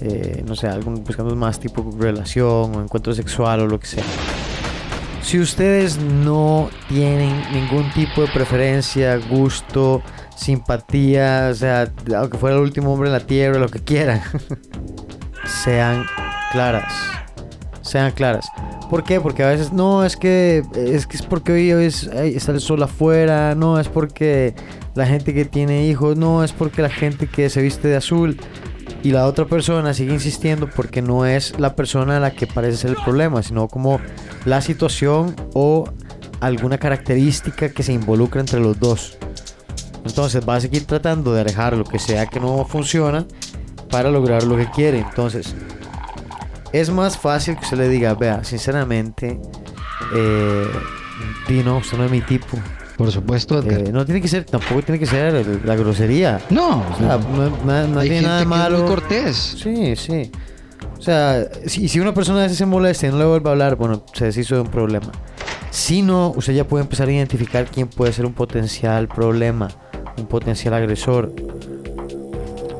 eh, no sé, algún, buscando más tipo relación o encuentro sexual o lo que sea. Si ustedes no tienen ningún tipo de preferencia, gusto, simpatía, o sea, aunque fuera el último hombre en la tierra, lo que quieran, <laughs> sean claras. Sean claras. ¿Por qué? Porque a veces no es que es que es porque hoy es, está el sol afuera, no es porque la gente que tiene hijos, no es porque la gente que se viste de azul y la otra persona sigue insistiendo porque no es la persona a la que parece ser el problema, sino como la situación o alguna característica que se involucra entre los dos. Entonces va a seguir tratando de alejar lo que sea que no funciona para lograr lo que quiere. Entonces, es más fácil que usted le diga, vea, sinceramente, eh, di, no, usted no es mi tipo. Por supuesto, Edgar. Eh, no tiene que ser, tampoco tiene que ser el- la grosería. no, O sea, no, no- no hay tiene gente nada que es malo. muy cortés. Sí, sí. O sea, si, si una persona a veces se molesta y no le vuelve a hablar, bueno, se deshizo de un problema. Si no, usted ya puede empezar a identificar quién puede ser un potencial problema, un potencial agresor.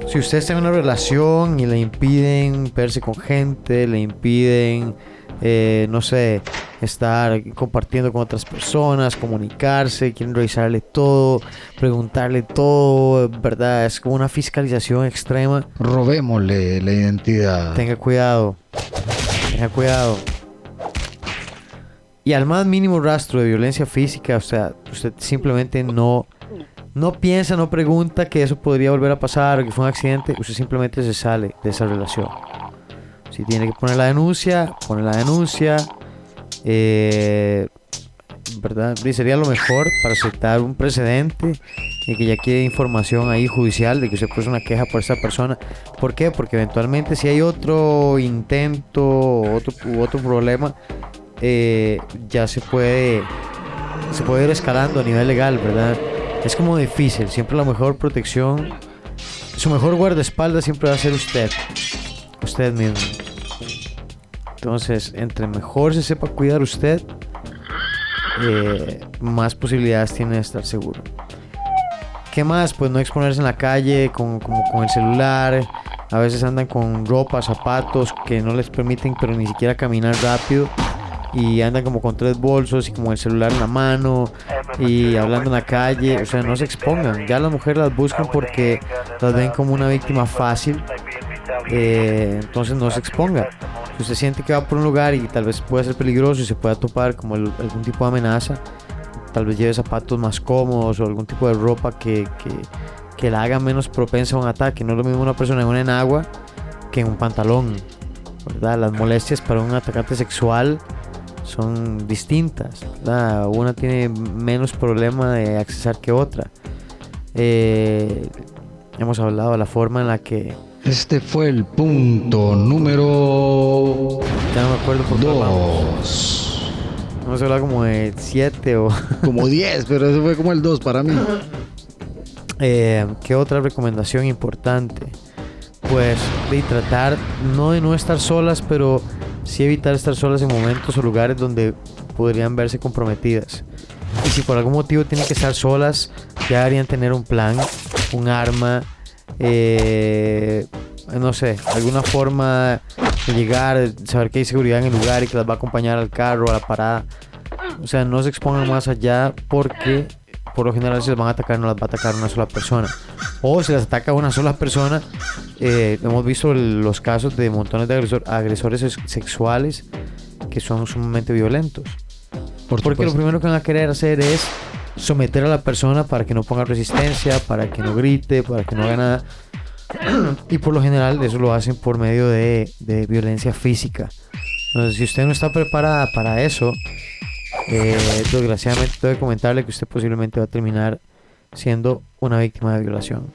Si usted está en una relación y le impiden verse con gente, le impiden, eh, no sé, estar compartiendo con otras personas, comunicarse, quieren revisarle todo, preguntarle todo, ¿verdad? Es como una fiscalización extrema. Robémosle la identidad. Tenga cuidado. Tenga cuidado. Y al más mínimo rastro de violencia física, o sea, usted simplemente no, no piensa, no pregunta que eso podría volver a pasar o que fue un accidente, usted simplemente se sale de esa relación. Si tiene que poner la denuncia, pone la denuncia. eh, ¿Verdad? Sería lo mejor para aceptar un precedente y que ya quede información ahí judicial de que usted puso una queja por esa persona. ¿Por qué? Porque eventualmente si hay otro intento otro, u otro problema, eh, ya se puede, se puede ir escalando a nivel legal, ¿verdad? Es como difícil, siempre la mejor protección, su mejor guardaespaldas siempre va a ser usted, usted mismo. Entonces, entre mejor se sepa cuidar usted, eh, más posibilidades tiene de estar seguro. ¿Qué más? Pues no exponerse en la calle con, como con el celular. A veces andan con ropa, zapatos que no les permiten, pero ni siquiera caminar rápido. Y andan como con tres bolsos y como el celular en la mano y hablando en la calle. O sea, no se expongan. Ya las mujeres las buscan porque las ven como una víctima fácil. eh, entonces no se exponga. Si usted siente que va por un lugar y tal vez puede ser peligroso y se pueda topar como algún tipo de amenaza, tal vez lleve zapatos más cómodos o algún tipo de ropa que, que, que la haga menos propensa a un ataque. No es lo mismo una persona en una enagua que en un pantalón. ¿verdad? Las molestias para un atacante sexual son distintas. ¿verdad? Una tiene menos problema de accesar que otra. Eh, hemos hablado de la forma en la que... Este fue el punto número Ya no me acuerdo por. 2. Hemos hablado como de 7 o... <laughs> Como 10, pero ese fue como el 2 para mí. Eh, ¿Qué otra recomendación importante? Pues de tratar no de no estar solas, pero sí evitar estar solas en momentos o lugares donde podrían verse comprometidas. Y si por algún motivo tienen que estar solas, ya deberían tener un plan, un arma, eh, no sé, alguna forma de llegar, saber que hay seguridad en el lugar y que las va a acompañar al carro, a la parada. O sea, no se expongan más allá porque por lo general si les van a atacar no las va a atacar una sola persona. O si las ataca una sola persona, eh, hemos visto el- los casos de montones de agresor- agresores sex- sexuales que son sumamente violentos. Por Porque lo primero que van a querer hacer es someter a la persona para que no ponga resistencia, para que no grite, para que no haga nada. <clears throat> y por lo general eso lo hacen por medio de, de violencia física. Entonces, si usted no está preparada para eso, eh, desgraciadamente tengo que comentarle que usted posiblemente va a terminar siendo una víctima de violación.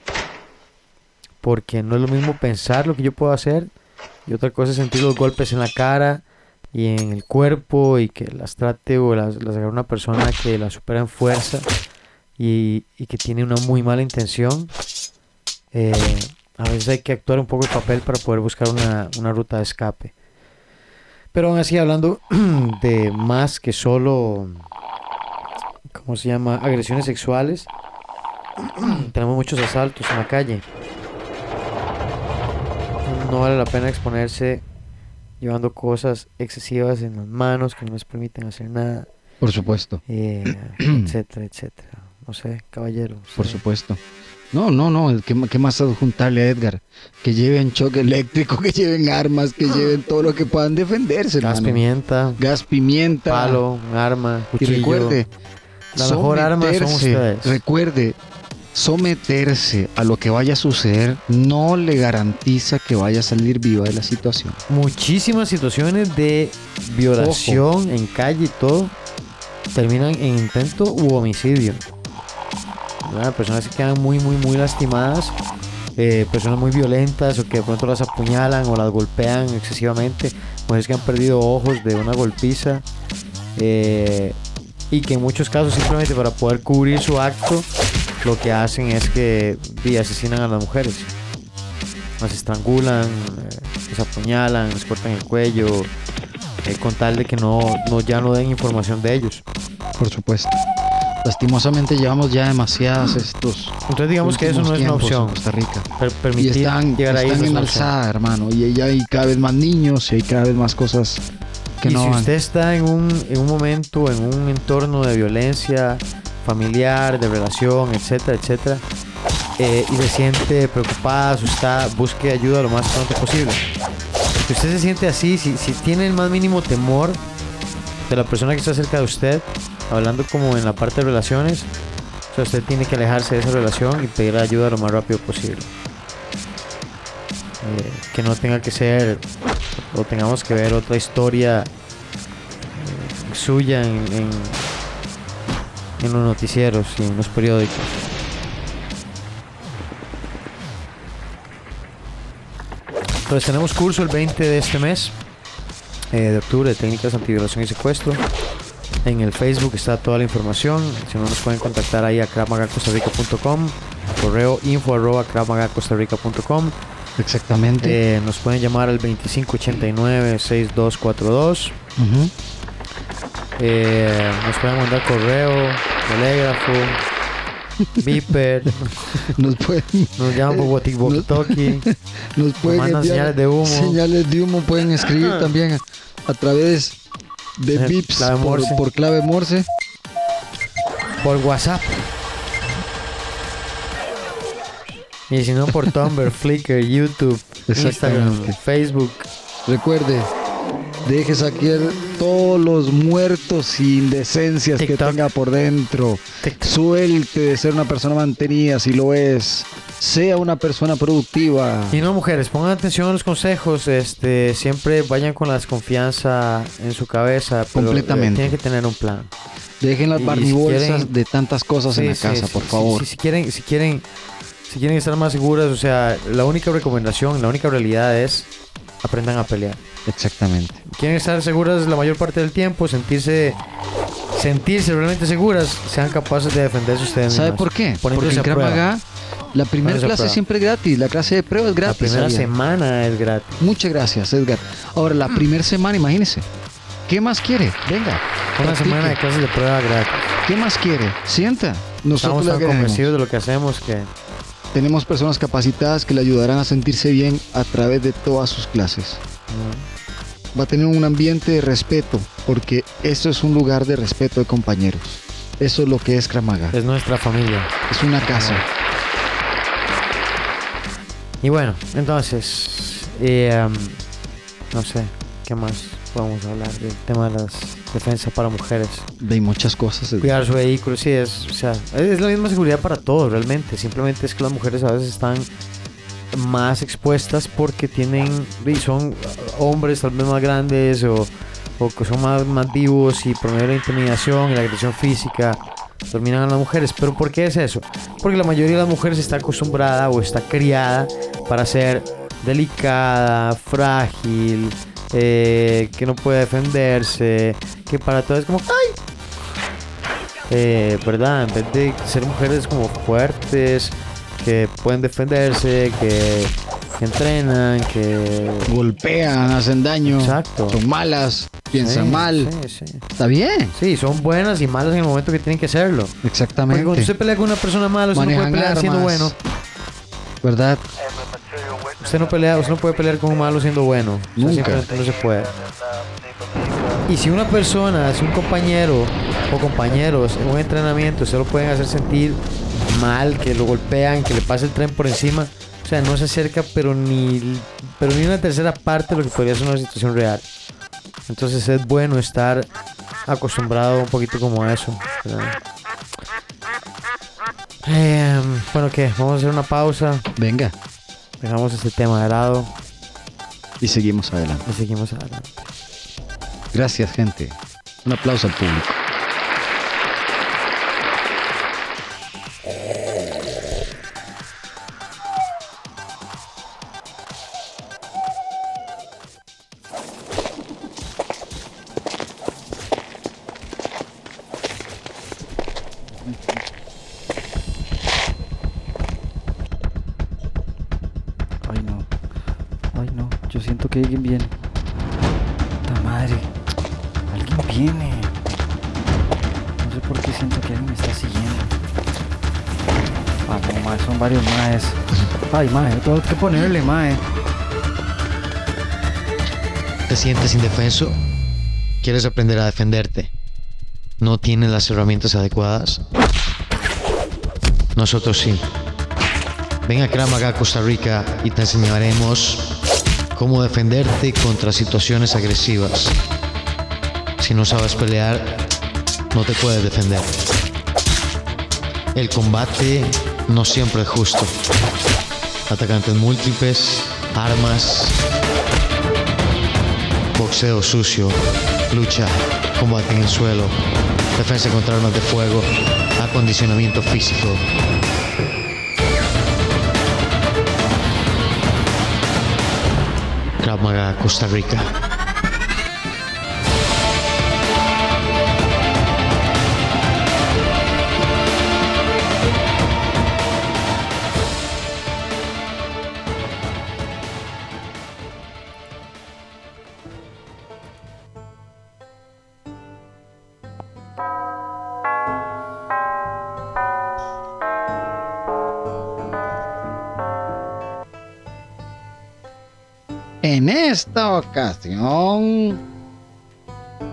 Porque no es lo mismo pensar lo que yo puedo hacer y otra cosa es sentir los golpes en la cara y en el cuerpo y que las trate o las, las agarre una persona que la supera en fuerza y, que tiene una muy mala intención. Eh, a veces hay que actuar un poco el papel para poder buscar una, una ruta de escape. Pero aún así, hablando <clears throat> de más que solo, ¿cómo se llama? Agresiones sexuales, <clears throat> tenemos muchos asaltos en la calle. No vale la pena exponerse llevando cosas excesivas en las manos que no les permiten hacer nada, Por supuesto. eh, <clears throat> etcétera, etcétera. No sé, caballero. Por supuesto. No, no, no. ¿Qué, más adjuntarle a Edgar? Que lleven choque eléctrico, que lleven armas, que lleven todo lo que puedan defenderse, Gas, hermano. pimienta, Gas, pimienta. palo, arma, Y recuerde, La mejor arma son someterse, ustedes. Recuerde, someterse a lo que vaya a suceder no le garantiza que vaya a salir viva de la situación. muchísimas situaciones de violación en calle y todo terminan en intento u homicidio. Personas se quedan muy, muy, muy lastimadas eh, personas muy violentas o que de pronto las apuñalan o las golpean excesivamente, mujeres que han perdido ojos de una golpiza eh, y que en muchos casos simplemente para poder cubrir su acto lo que hacen es que y, asesinan a las mujeres. Las estrangulan, eh, las apuñalan, les cortan el cuello, con tal de que no, no ya no den información de ellos. Por supuesto. Lastimosamente llevamos ya demasiadas estos. Entonces digamos que eso no es una en opción. Costa Rica. Per- Y están, llegar ahí están en alzada, hermano. Y ya hay cada vez más niños y hay cada vez más cosas que y no si van. usted está en un, en un momento, en un entorno de violencia familiar, de relación, etcétera, etcétera, eh, y se siente preocupada, asustada, busque ayuda lo más pronto posible. Si usted se siente así, si, si tiene el más mínimo temor de la persona que está cerca de usted, hablando como en la parte de relaciones, o usted tiene que alejarse de esa relación y pedir ayuda lo más rápido posible. Eh, que no tenga que ser o tengamos que ver otra historia eh, suya en, en, en los noticieros y en los periódicos. Entonces tenemos curso el 20 de este mes, eh, de octubre, de técnicas antiviolación y secuestro. En el Facebook está toda la información. Si no, nos pueden contactar ahí a kravmagacostarrica.com, correo info arroba. Exactamente. Eh, nos pueden llamar al 2589-6242. Ujú. Eh, nos pueden mandar correo, telégrafo, <laughs> viper. Nos pueden, Nos llaman por walkie- nos pueden mandan enviar señales de humo. Señales de humo pueden escribir <laughs> también a, a través de bips clave por, por clave Morse. por WhatsApp. Y si no por Tumblr, Flickr, YouTube, Instagram. Facebook. Recuerde, deje saquear todos los muertos y indecencias que tenga por dentro. TikTok. Suelte de ser una persona mantenida si lo es. Sea una persona productiva. Y no mujeres, pongan atención a los consejos, este, siempre vayan con la desconfianza en su cabeza, pero eh, Completamente. tienen que tener un plan. Dejen las si barnibolsas quieren- de tantas cosas en la Sí, casa, sí, por favor. si quieren, si quieren, si quieren estar más seguras, o sea, la única recomendación, la única realidad es aprendan a pelear. Exactamente. Quieren estar seguras la mayor parte del tiempo, sentirse, sentirse realmente seguras, sean capaces de defenderse ustedes ¿Sabe mismas. por qué? Porque en Krav. Maga, la primera clase prueba. siempre es gratis. La clase de prueba es La gratis. primera ¿sabía? semana es gratis. Muchas gracias, Edgar. Ahora, la primera semana, imagínese. ¿Qué más quiere? Venga. Una practique. semana de clases de prueba gratis. ¿Qué más quiere? Sienta. Nosotros Estamos tan convencidos de lo que hacemos que Tenemos personas capacitadas que le ayudarán a sentirse bien a través de todas sus clases. Va a tener un ambiente de respeto, porque esto es un lugar de respeto de compañeros. Eso es lo que es Kramaga. es nuestra familia. Es una casa. Y bueno, entonces, eh, um, no sé, ¿qué más podemos hablar del tema de las defensas para mujeres? De muchas cosas. Edgar. Cuidar su vehículo, sí, es, o sea, es la misma seguridad para todos realmente. Simplemente es que las mujeres a veces están más expuestas porque tienen, y son hombres tal vez más grandes o, o que son más, más vivos y de la intimidación y la agresión física dominan a las mujeres. ¿Pero por qué es eso? Porque la mayoría de las mujeres está acostumbrada o está criada para ser delicada, frágil, eh, que no puede defenderse, que para todo es como, ¡ay! Eh, ¿Verdad? En vez de ser mujeres como fuertes, que pueden defenderse, que, que entrenan, que... Golpean, hacen daño. Exacto. Son malas, piensan Sí, mal. Sí, sí. Está bien. Sí, son buenas y malas en el momento que tienen que serlo. Porque Exactamente. cuando usted pelea con una persona mala, usted no puede pelear siendo bueno. ¿Verdad? Usted no pelea, usted no puede pelear con un malo siendo bueno. O sea, Nunca. no se puede. Y si una persona, si un compañero o compañeros en un entrenamiento se lo pueden hacer sentir mal, que lo golpean, que le pase el tren por encima, o sea, no se acerca, pero ni, pero ni una tercera parte de lo que podría ser una situación real. Entonces es bueno estar acostumbrado un poquito como a eso. Eh, bueno, ¿qué? Vamos a hacer una pausa, Venga. dejamos este tema de lado Y seguimos adelante. y seguimos adelante. Gracias, gente. Un aplauso al público. Que alguien viene. ¡Ta madre! Alguien viene. No sé por qué siento que alguien me está siguiendo. Ah, no, mae, son varios maes. Ay, mae, tengo que ponerle, mae. ¿Te sientes indefenso? ¿Quieres aprender a defenderte? ¿No tienes las herramientas adecuadas? Nosotros sí. Ven a Kramaga, Costa Rica y te enseñaremos cómo defenderte contra situaciones agresivas. Si no sabes pelear, no te puedes defender. El combate no siempre es justo. Atacantes múltiples, armas, boxeo sucio, lucha, combate en el suelo, defensa contra armas de fuego, acondicionamiento físico. Costa Rica.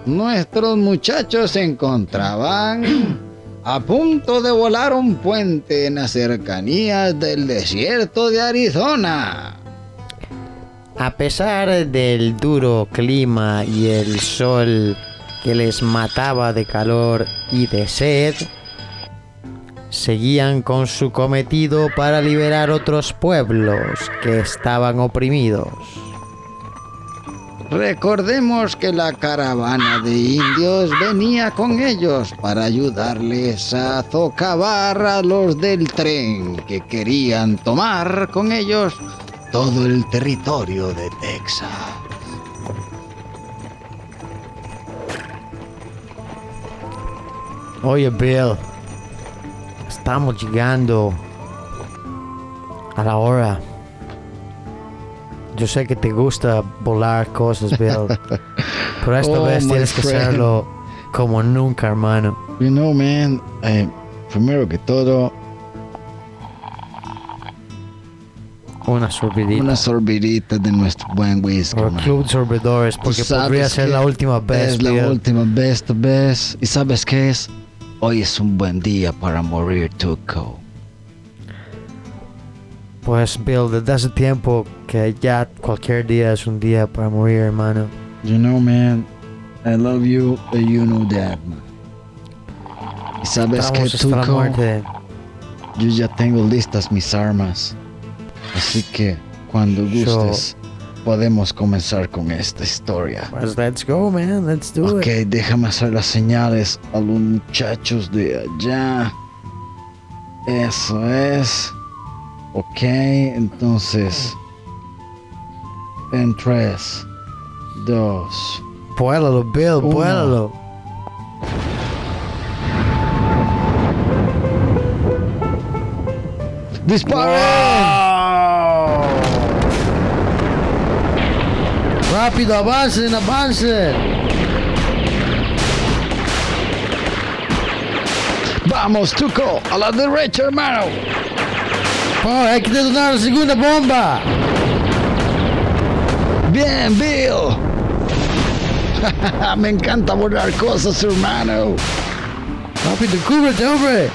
Nuestros muchachos se encontraban a punto de volar un puente en las cercanías del desierto de Arizona. A pesar del duro clima y el sol que les mataba de calor y de sed, seguían con su cometido para liberar otros pueblos que estaban oprimidos. Recordemos que la caravana de indios venía con ellos para ayudarles a socavar a los del tren que querían tomar con ellos todo el territorio de Texas. Oye, Bill, estamos llegando a la hora. Yo sé que te gusta volar cosas, Bill, <laughs> pero esta Oh, vez tienes que friend. hacerlo como nunca, hermano. You know, man, eh, primero que todo, Una sorbidita. una sorbidita de nuestro buen whisky. Por man. Club de Sorbedores, Tú porque podría ser que la última vez, Es la Bill. última vez, tu vez. ¿Y sabes qué es? Hoy es un buen día para morir, Tuco. Pues, Bill, desde hace tiempo que ya cualquier día es un día para morir, hermano. You know, man, I love you, and you know that, man. ¿Y sabes Estamos hasta la muerte. Yo ya tengo listas mis armas. Así que, cuando So- gustes, podemos comenzar con esta historia. Pues, let's go, man. Let's do Ok, it. déjame hacer las señales a los muchachos de allá. Eso es. Ok, entonces. En tres, dos. Vuélalo, Bill, Uno. vuélalo. ¡Disparen! Rápido, avancen, avancen. Vamos, Tuco, a la derecha, hermano. Oh, hay que detonar la segunda bomba. Bien, Bill. <laughs> Me encanta borrar cosas, hermano. Rápido, cúbrete, hombre.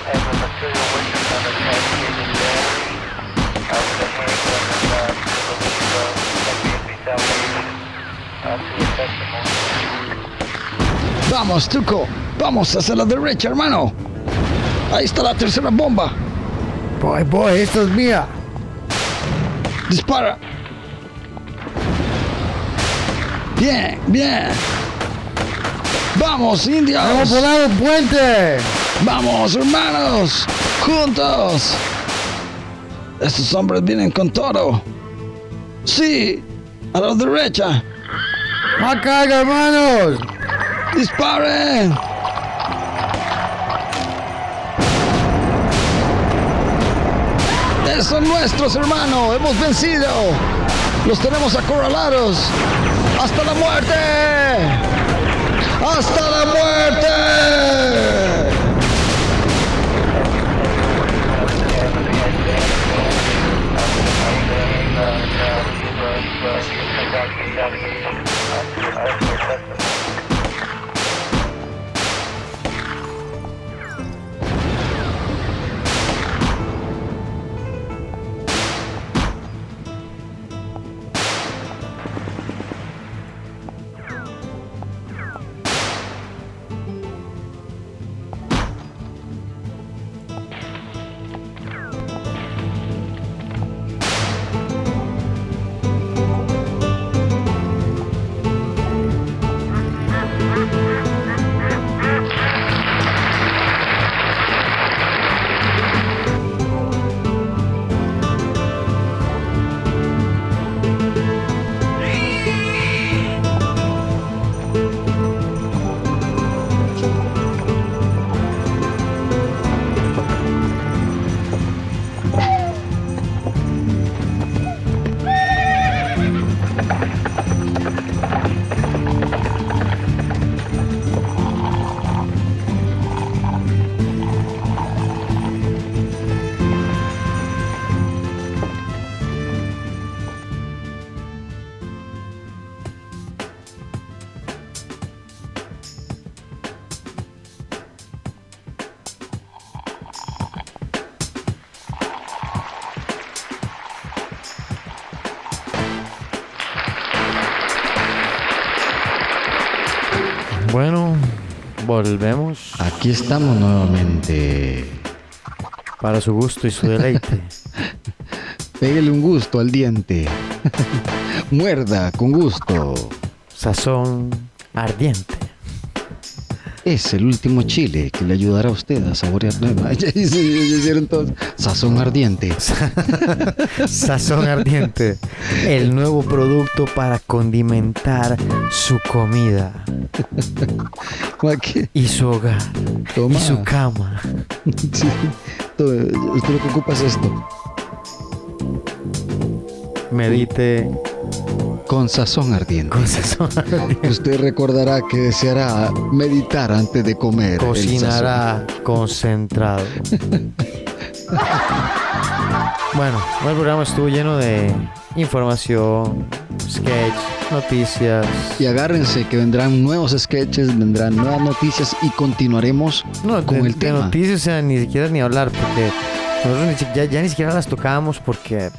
Vamos, Tuco. Vamos hacia la derecha, hermano. Ahí está la tercera bomba. Boy, boy, esta es mía. Dispara. Bien, bien. Vamos, indios. Vamos a volar un puente. Vamos, hermanos. Juntos. Estos hombres vienen con todo. Sí. A la derecha. Acá, hermanos. Disparen. Son nuestros, hermano. Hemos vencido. Los tenemos acorralados. ¡Hasta la muerte! ¡Hasta la muerte! Volvemos Aquí estamos nuevamente. para su gusto y su deleite. <laughs> Pégale un gusto al diente. <laughs> Muerda con gusto. Sazón ardiente. Es el último chile que le ayudará a usted a saborear nueva. <laughs> Ya hice- ya hicieron todos. Sazón ardiente. Sazón ardiente. El nuevo producto para condimentar su comida <laughs> Y su hogar Toma. y su cama. <laughs> Sí. Usted lo que ocupa es esto. Medite Con sazón ardiente. con sazón ardiente. Usted recordará que deseará meditar antes de comer. Cocinará concentrado. <laughs> Bueno, el programa estuvo lleno de información, sketch, noticias. Y agárrense que vendrán nuevos sketches, vendrán nuevas noticias y continuaremos No, con de, el de tema. noticias, o sea, ni siquiera ni hablar, porque nosotros ya, ya ni siquiera las tocábamos porque...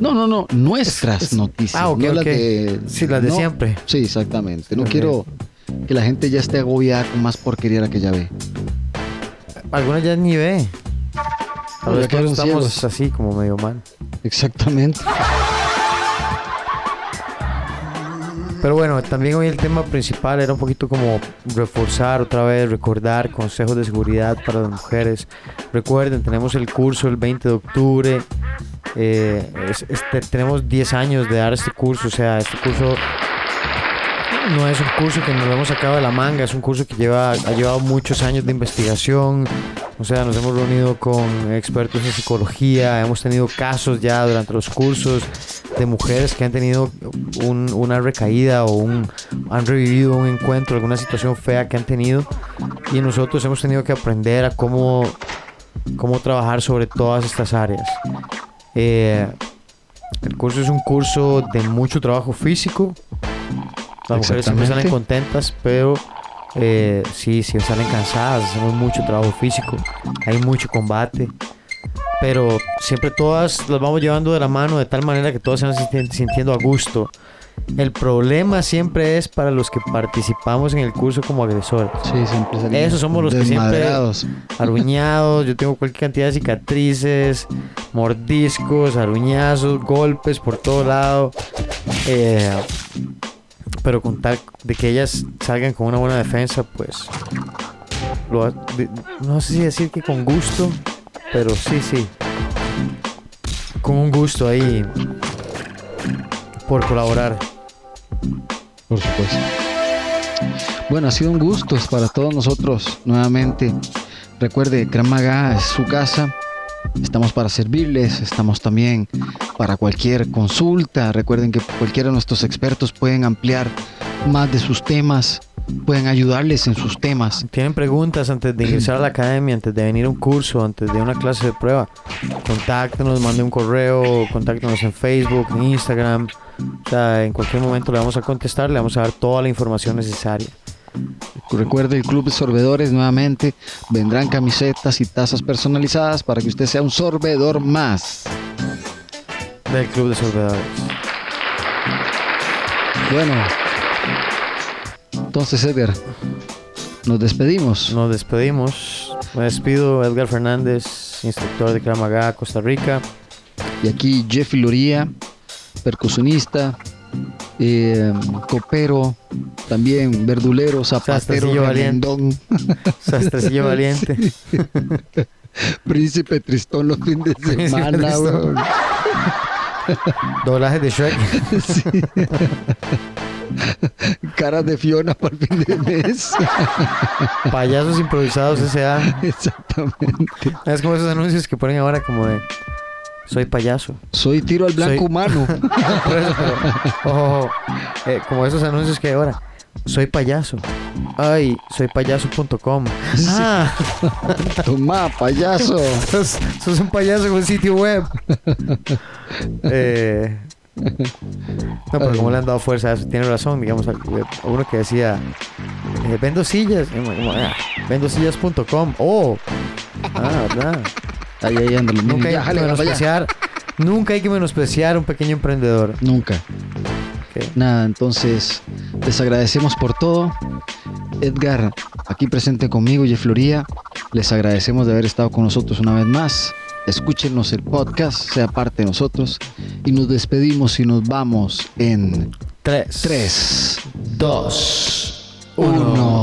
No, no, no, nuestras Es- noticias. Ah, ok, no las de. Sí, las de no- siempre. Sí, exactamente. No quiero que la gente ya esté agobiada con más porquería que ya ve. Algunas ya ni ve. A No, ya estamos ciegos. así como medio mal. Exactamente. Pero bueno, también hoy el tema principal era un poquito como reforzar otra vez, recordar consejos de seguridad para las mujeres. Recuerden, tenemos el curso el 20 de octubre. eh, es- este, tenemos 10 años de dar este curso, o sea, este curso no es un curso que nos lo hemos sacado de la manga, es un curso que lleva, ha llevado muchos años de investigación. O sea, nos hemos reunido con expertos en psicología, hemos tenido casos ya durante los cursos de mujeres que han tenido un- una recaída o un, han revivido un encuentro, alguna situación fea que han tenido. Y nosotros hemos tenido que aprender a cómo, cómo trabajar sobre todas estas áreas. Eh, el curso es un curso de mucho trabajo físico. Las mujeres siempre salen contentas, pero eh, sí, sí salen cansadas. Hacemos mucho trabajo físico. Hay mucho combate. Pero siempre todas las vamos llevando de la mano de tal manera que todas se van sinti- sintiendo a gusto. El problema siempre es para los que participamos en el curso como agresores. Sí, siempre salimos Esos somos los que siempre-. Aruñados, yo tengo cualquier cantidad de cicatrices, mordiscos, aruñazos, golpes por todo lado. Eh, pero con tal de que ellas salgan con una buena defensa, pues. lo no sé si decir que con gusto, pero sí, sí. Con un gusto ahí. Por colaborar. Por supuesto. Bueno, ha sido un gusto para todos nosotros nuevamente. Recuerde, Gran Maga es su casa. Estamos para servirles, estamos también para cualquier consulta. Recuerden que cualquiera de nuestros expertos pueden ampliar más de sus temas, pueden ayudarles en sus temas. ¿Tienen preguntas antes de ingresar a la academia, antes de venir a un curso, antes de una clase de prueba? Contáctenos, mande un correo, contáctenos en Facebook, en Instagram. O sea, en cualquier momento le vamos a contestar, le vamos a dar toda la información necesaria. Recuerde el Club de Sorbedores nuevamente. Vendrán camisetas y tazas personalizadas para que usted sea un sorbedor más. Del Club de Sorbedores. Bueno, entonces Edgar, nos despedimos. Nos despedimos. Me despido, Edgar Fernández, instructor de Krav Maga, Costa Rica. Y aquí Jeffy Loría, percusionista, eh, copero, también verdulero, zapatero, <laughs> Sastrecillo valiente. remendón, Sastrecillo Valiente. príncipe tristón los fines de Príncipe semana, weón. Doblaje de Shrek. <laughs> caras de Fiona para el fin de mes. Payasos improvisados S.A. <laughs> Exactamente. Es como esos anuncios que ponen ahora como de... Soy payaso. Soy tiro al blanco Soy- humano. <laughs> Por eso, pero, ojo, ojo, eh, como esos anuncios que hay ahora. Soy payaso. Ay, soy payaso.com. Ah, <laughs> Toma, payaso. sos, sos un payaso con un sitio web. <laughs> Eh, no, pero como le han dado fuerza a eso, tiene razón. Digamos, a a uno que decía, eh, vendo sillas. Y como, como, ah, vendosillas.com. Oh, ah, ¿verdad? Ahí, ahí, ándale. Nunca hay Ya, que jale, menospreciar. Nunca hay que menospreciar a un pequeño emprendedor. Nunca. Nada, entonces les agradecemos por todo. Edgar, aquí presente conmigo, Floría. Les agradecemos de haber estado con nosotros una vez más. Escúchenos el podcast, sea parte de nosotros. Y nos despedimos y nos vamos en Tres. 3, 2, 1.